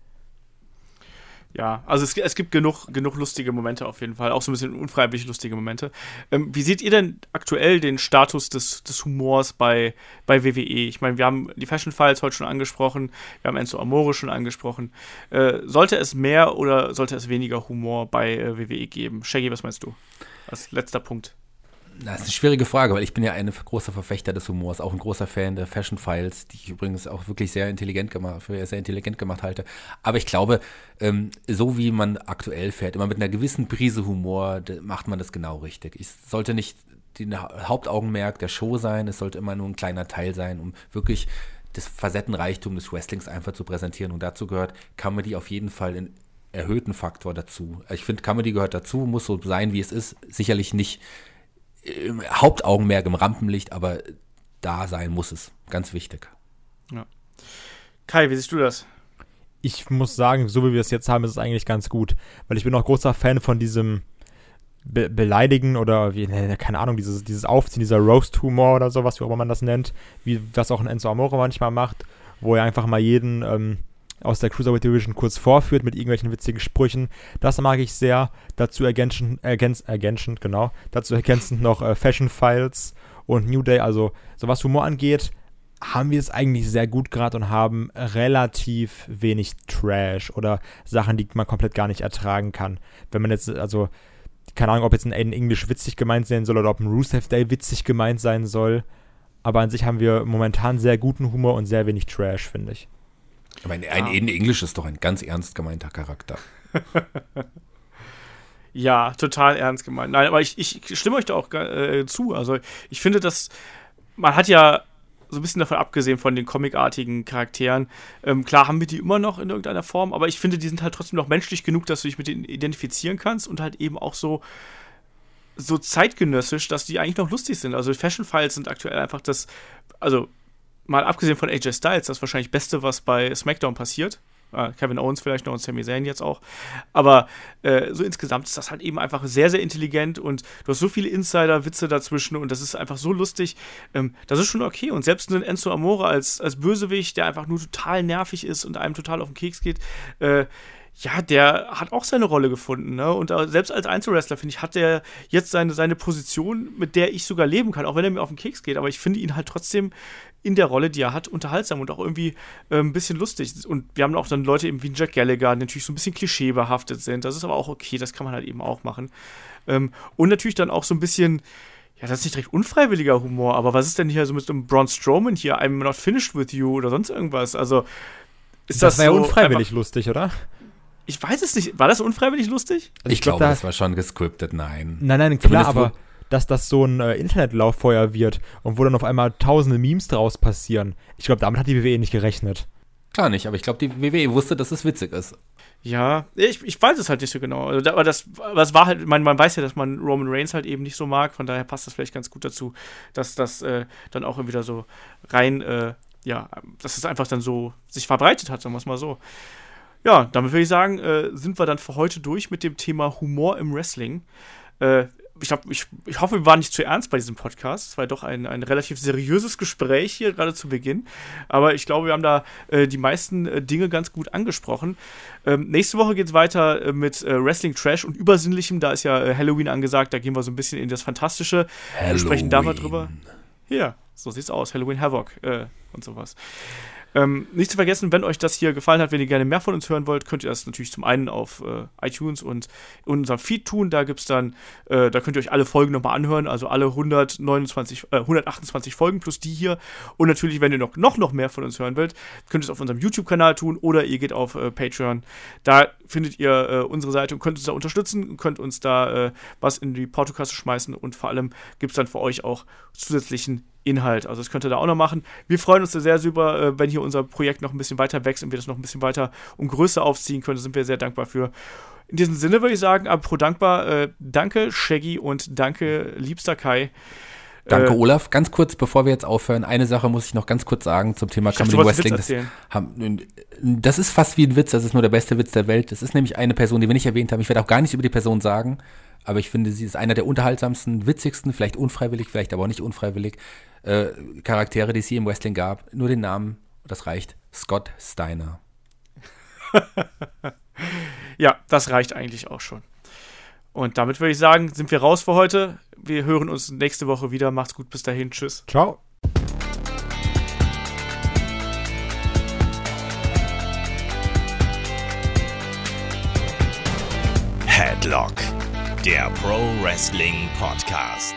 Ja, also es, es gibt genug, genug lustige Momente auf jeden Fall, auch so ein bisschen unfreiwillig lustige Momente. Ähm, wie seht ihr denn aktuell den Status des, des Humors bei, bei WWE? Ich meine, wir haben die Fashion Files heute schon angesprochen, wir haben Enzo Amore schon angesprochen. Äh, sollte es mehr oder sollte es weniger Humor bei äh, WWE geben? Shaggy, was meinst du? Als letzter Punkt. Das ist eine schwierige Frage, weil ich bin ja ein großer Verfechter des Humors, auch ein großer Fan der Fashion Files, die ich übrigens auch wirklich sehr intelligent gemacht, für sehr intelligent gemacht halte. Aber ich glaube, ähm, so wie man aktuell fährt, immer mit einer gewissen Prise Humor, macht man das genau richtig. Ich sollte nicht den Hauptaugenmerk der Show sein, es sollte immer nur ein kleiner Teil sein, um wirklich das Facettenreichtum des Wrestlings einfach zu präsentieren. Und dazu gehört Comedy auf jeden Fall in erhöhten Faktor dazu. Ich finde, Comedy gehört dazu, muss so sein, wie es ist. Sicherlich nicht im Hauptaugenmerk im Rampenlicht, aber da sein muss es. Ganz wichtig. Kai, wie siehst du das? Ich muss sagen, so wie wir es jetzt haben, ist es eigentlich ganz gut. Weil ich bin auch großer Fan von diesem Be Beleidigen oder wie, ne, keine Ahnung, dieses, dieses Aufziehen, dieser Roast-Humor oder sowas, wie auch immer man das nennt, wie was auch ein Enzo Amore manchmal macht, wo er einfach mal jeden ähm, aus der Cruiserweight Division kurz vorführt mit irgendwelchen witzigen Sprüchen. Das mag ich sehr. Dazu ergänzend, ergänz, ergänzend genau, dazu ergänzend noch äh, Fashion Files und New Day. Also, so was Humor angeht, haben wir es eigentlich sehr gut gerade und haben relativ wenig Trash oder Sachen, die man komplett gar nicht ertragen kann. Wenn man jetzt, also, keine Ahnung, ob jetzt ein Aiden English witzig gemeint sein soll oder ob ein Rusev Day witzig gemeint sein soll. Aber an sich haben wir momentan sehr guten Humor und sehr wenig Trash, finde ich. Ich meine, ein Eden Englisch ist doch ein ganz ernst gemeinter Charakter. Ja, total ernst gemeint. Nein, aber ich, ich stimme euch da auch äh, zu. Also ich finde, dass man hat ja so ein bisschen davon abgesehen von den comicartigen Charakteren. Ähm, klar haben wir die immer noch in irgendeiner Form, aber ich finde, die sind halt trotzdem noch menschlich genug, dass du dich mit denen identifizieren kannst und halt eben auch so so zeitgenössisch, dass die eigentlich noch lustig sind. Also Fashion Files sind aktuell einfach das, also mal abgesehen von AJ Styles, das wahrscheinlich Beste, was bei SmackDown passiert. Äh, Kevin Owens vielleicht noch und Sami Zayn jetzt auch. Aber äh, so insgesamt ist das halt eben einfach sehr, sehr intelligent und du hast so viele Insider-Witze dazwischen und das ist einfach so lustig. Ähm, das ist schon okay. Und selbst ein Enzo Amore als, als Bösewicht, der einfach nur total nervig ist und einem total auf den Keks geht, äh, ja, der hat auch seine Rolle gefunden, ne? Und äh, selbst als Einzelwrestler, finde ich, hat der jetzt seine, seine Position, mit der ich sogar leben kann, auch wenn er mir auf den Keks geht. Aber ich finde ihn halt trotzdem in der Rolle, die er hat, unterhaltsam und auch irgendwie äh, ein bisschen lustig. Und wir haben auch dann Leute eben wie Jack Gallagher, die natürlich so ein bisschen klischeebehaftet sind. Das ist aber auch okay, das kann man halt eben auch machen. Ähm, und natürlich dann auch so ein bisschen. Ja, das ist nicht direkt unfreiwilliger Humor, aber was ist denn hier so mit einem Braun Strowman hier, I'm not finished with you oder sonst irgendwas? Also, ist das, Das, wäre so unfreiwillig einfach- lustig, oder? ich weiß es nicht. War das unfreiwillig lustig? Also ich glaub, glaube, da- das war schon gescriptet, nein. Nein, nein, klar, Zumindest aber dass das so ein äh, Internetlauffeuer wird und wo dann auf einmal tausende Memes draus passieren. Ich glaube, damit hat die WWE nicht gerechnet. Klar nicht, aber ich glaube, die WWE wusste, dass es witzig ist. Ja, ich, ich weiß es halt nicht so genau. Also, da- aber das, das war halt, man, man weiß ja, dass man Roman Reigns halt eben nicht so mag, von daher passt das vielleicht ganz gut dazu, dass das äh, dann auch wieder so rein, äh, ja, dass es einfach dann so sich verbreitet hat, sagen wir es mal so. Ja, damit würde ich sagen, äh, sind wir dann für heute durch mit dem Thema Humor im Wrestling. Äh, ich, glaub, ich, ich hoffe, wir waren nicht zu ernst bei diesem Podcast. Es war doch ein, ein relativ seriöses Gespräch hier, gerade zu Beginn. Aber ich glaube, wir haben da äh, die meisten äh, Dinge ganz gut angesprochen. Ähm, nächste Woche geht es weiter äh, mit äh, Wrestling Trash und Übersinnlichem. Da ist ja äh, Halloween angesagt. Da gehen wir so ein bisschen in das Fantastische. Wir sprechen da mal drüber. Ja, so sieht's aus. Halloween Havoc äh, und sowas. Ähm, nicht zu vergessen, wenn euch das hier gefallen hat, wenn ihr gerne mehr von uns hören wollt, könnt ihr das natürlich zum einen auf äh, iTunes und in unserem Feed tun. Da gibt's dann, äh, da könnt ihr euch alle Folgen nochmal anhören, also alle 129, äh, 128 Folgen plus die hier. Und natürlich, wenn ihr noch, noch, noch mehr von uns hören wollt, könnt ihr es auf unserem YouTube-Kanal tun oder ihr geht auf äh, Patreon. Da findet ihr äh, unsere Seite und könnt uns da unterstützen, könnt uns da äh, was in die Portokasse schmeißen und vor allem gibt es dann für euch auch zusätzlichen Inhalt. Also das könnt ihr da auch noch machen. Wir freuen uns sehr super, äh, wenn hier unser Projekt noch ein bisschen weiter wächst und wir das noch ein bisschen weiter um Größe aufziehen können. Da sind wir sehr dankbar für. In diesem Sinne würde ich sagen, apropos dankbar, äh, danke Shaggy und danke liebster Kai. Danke, äh, Olaf. Ganz kurz, bevor wir jetzt aufhören, eine Sache muss ich noch ganz kurz sagen zum Thema Comedy Wrestling. Das, haben, das, ist fast wie ein Witz, das ist nur der beste Witz der Welt. Das ist nämlich eine Person, die wir nicht erwähnt haben. Ich werde auch gar nichts über die Person sagen, aber ich finde, sie ist einer der unterhaltsamsten, witzigsten, vielleicht unfreiwillig, vielleicht aber auch nicht unfreiwillig, äh, Charaktere, die es hier im Wrestling gab. Nur den Namen, das reicht. Scott Steiner. ja, das reicht eigentlich auch schon. Und damit würde ich sagen, sind wir raus für heute. Wir hören uns nächste Woche wieder. Macht's gut, bis dahin. Tschüss. Ciao. Headlock, der Pro Wrestling Podcast.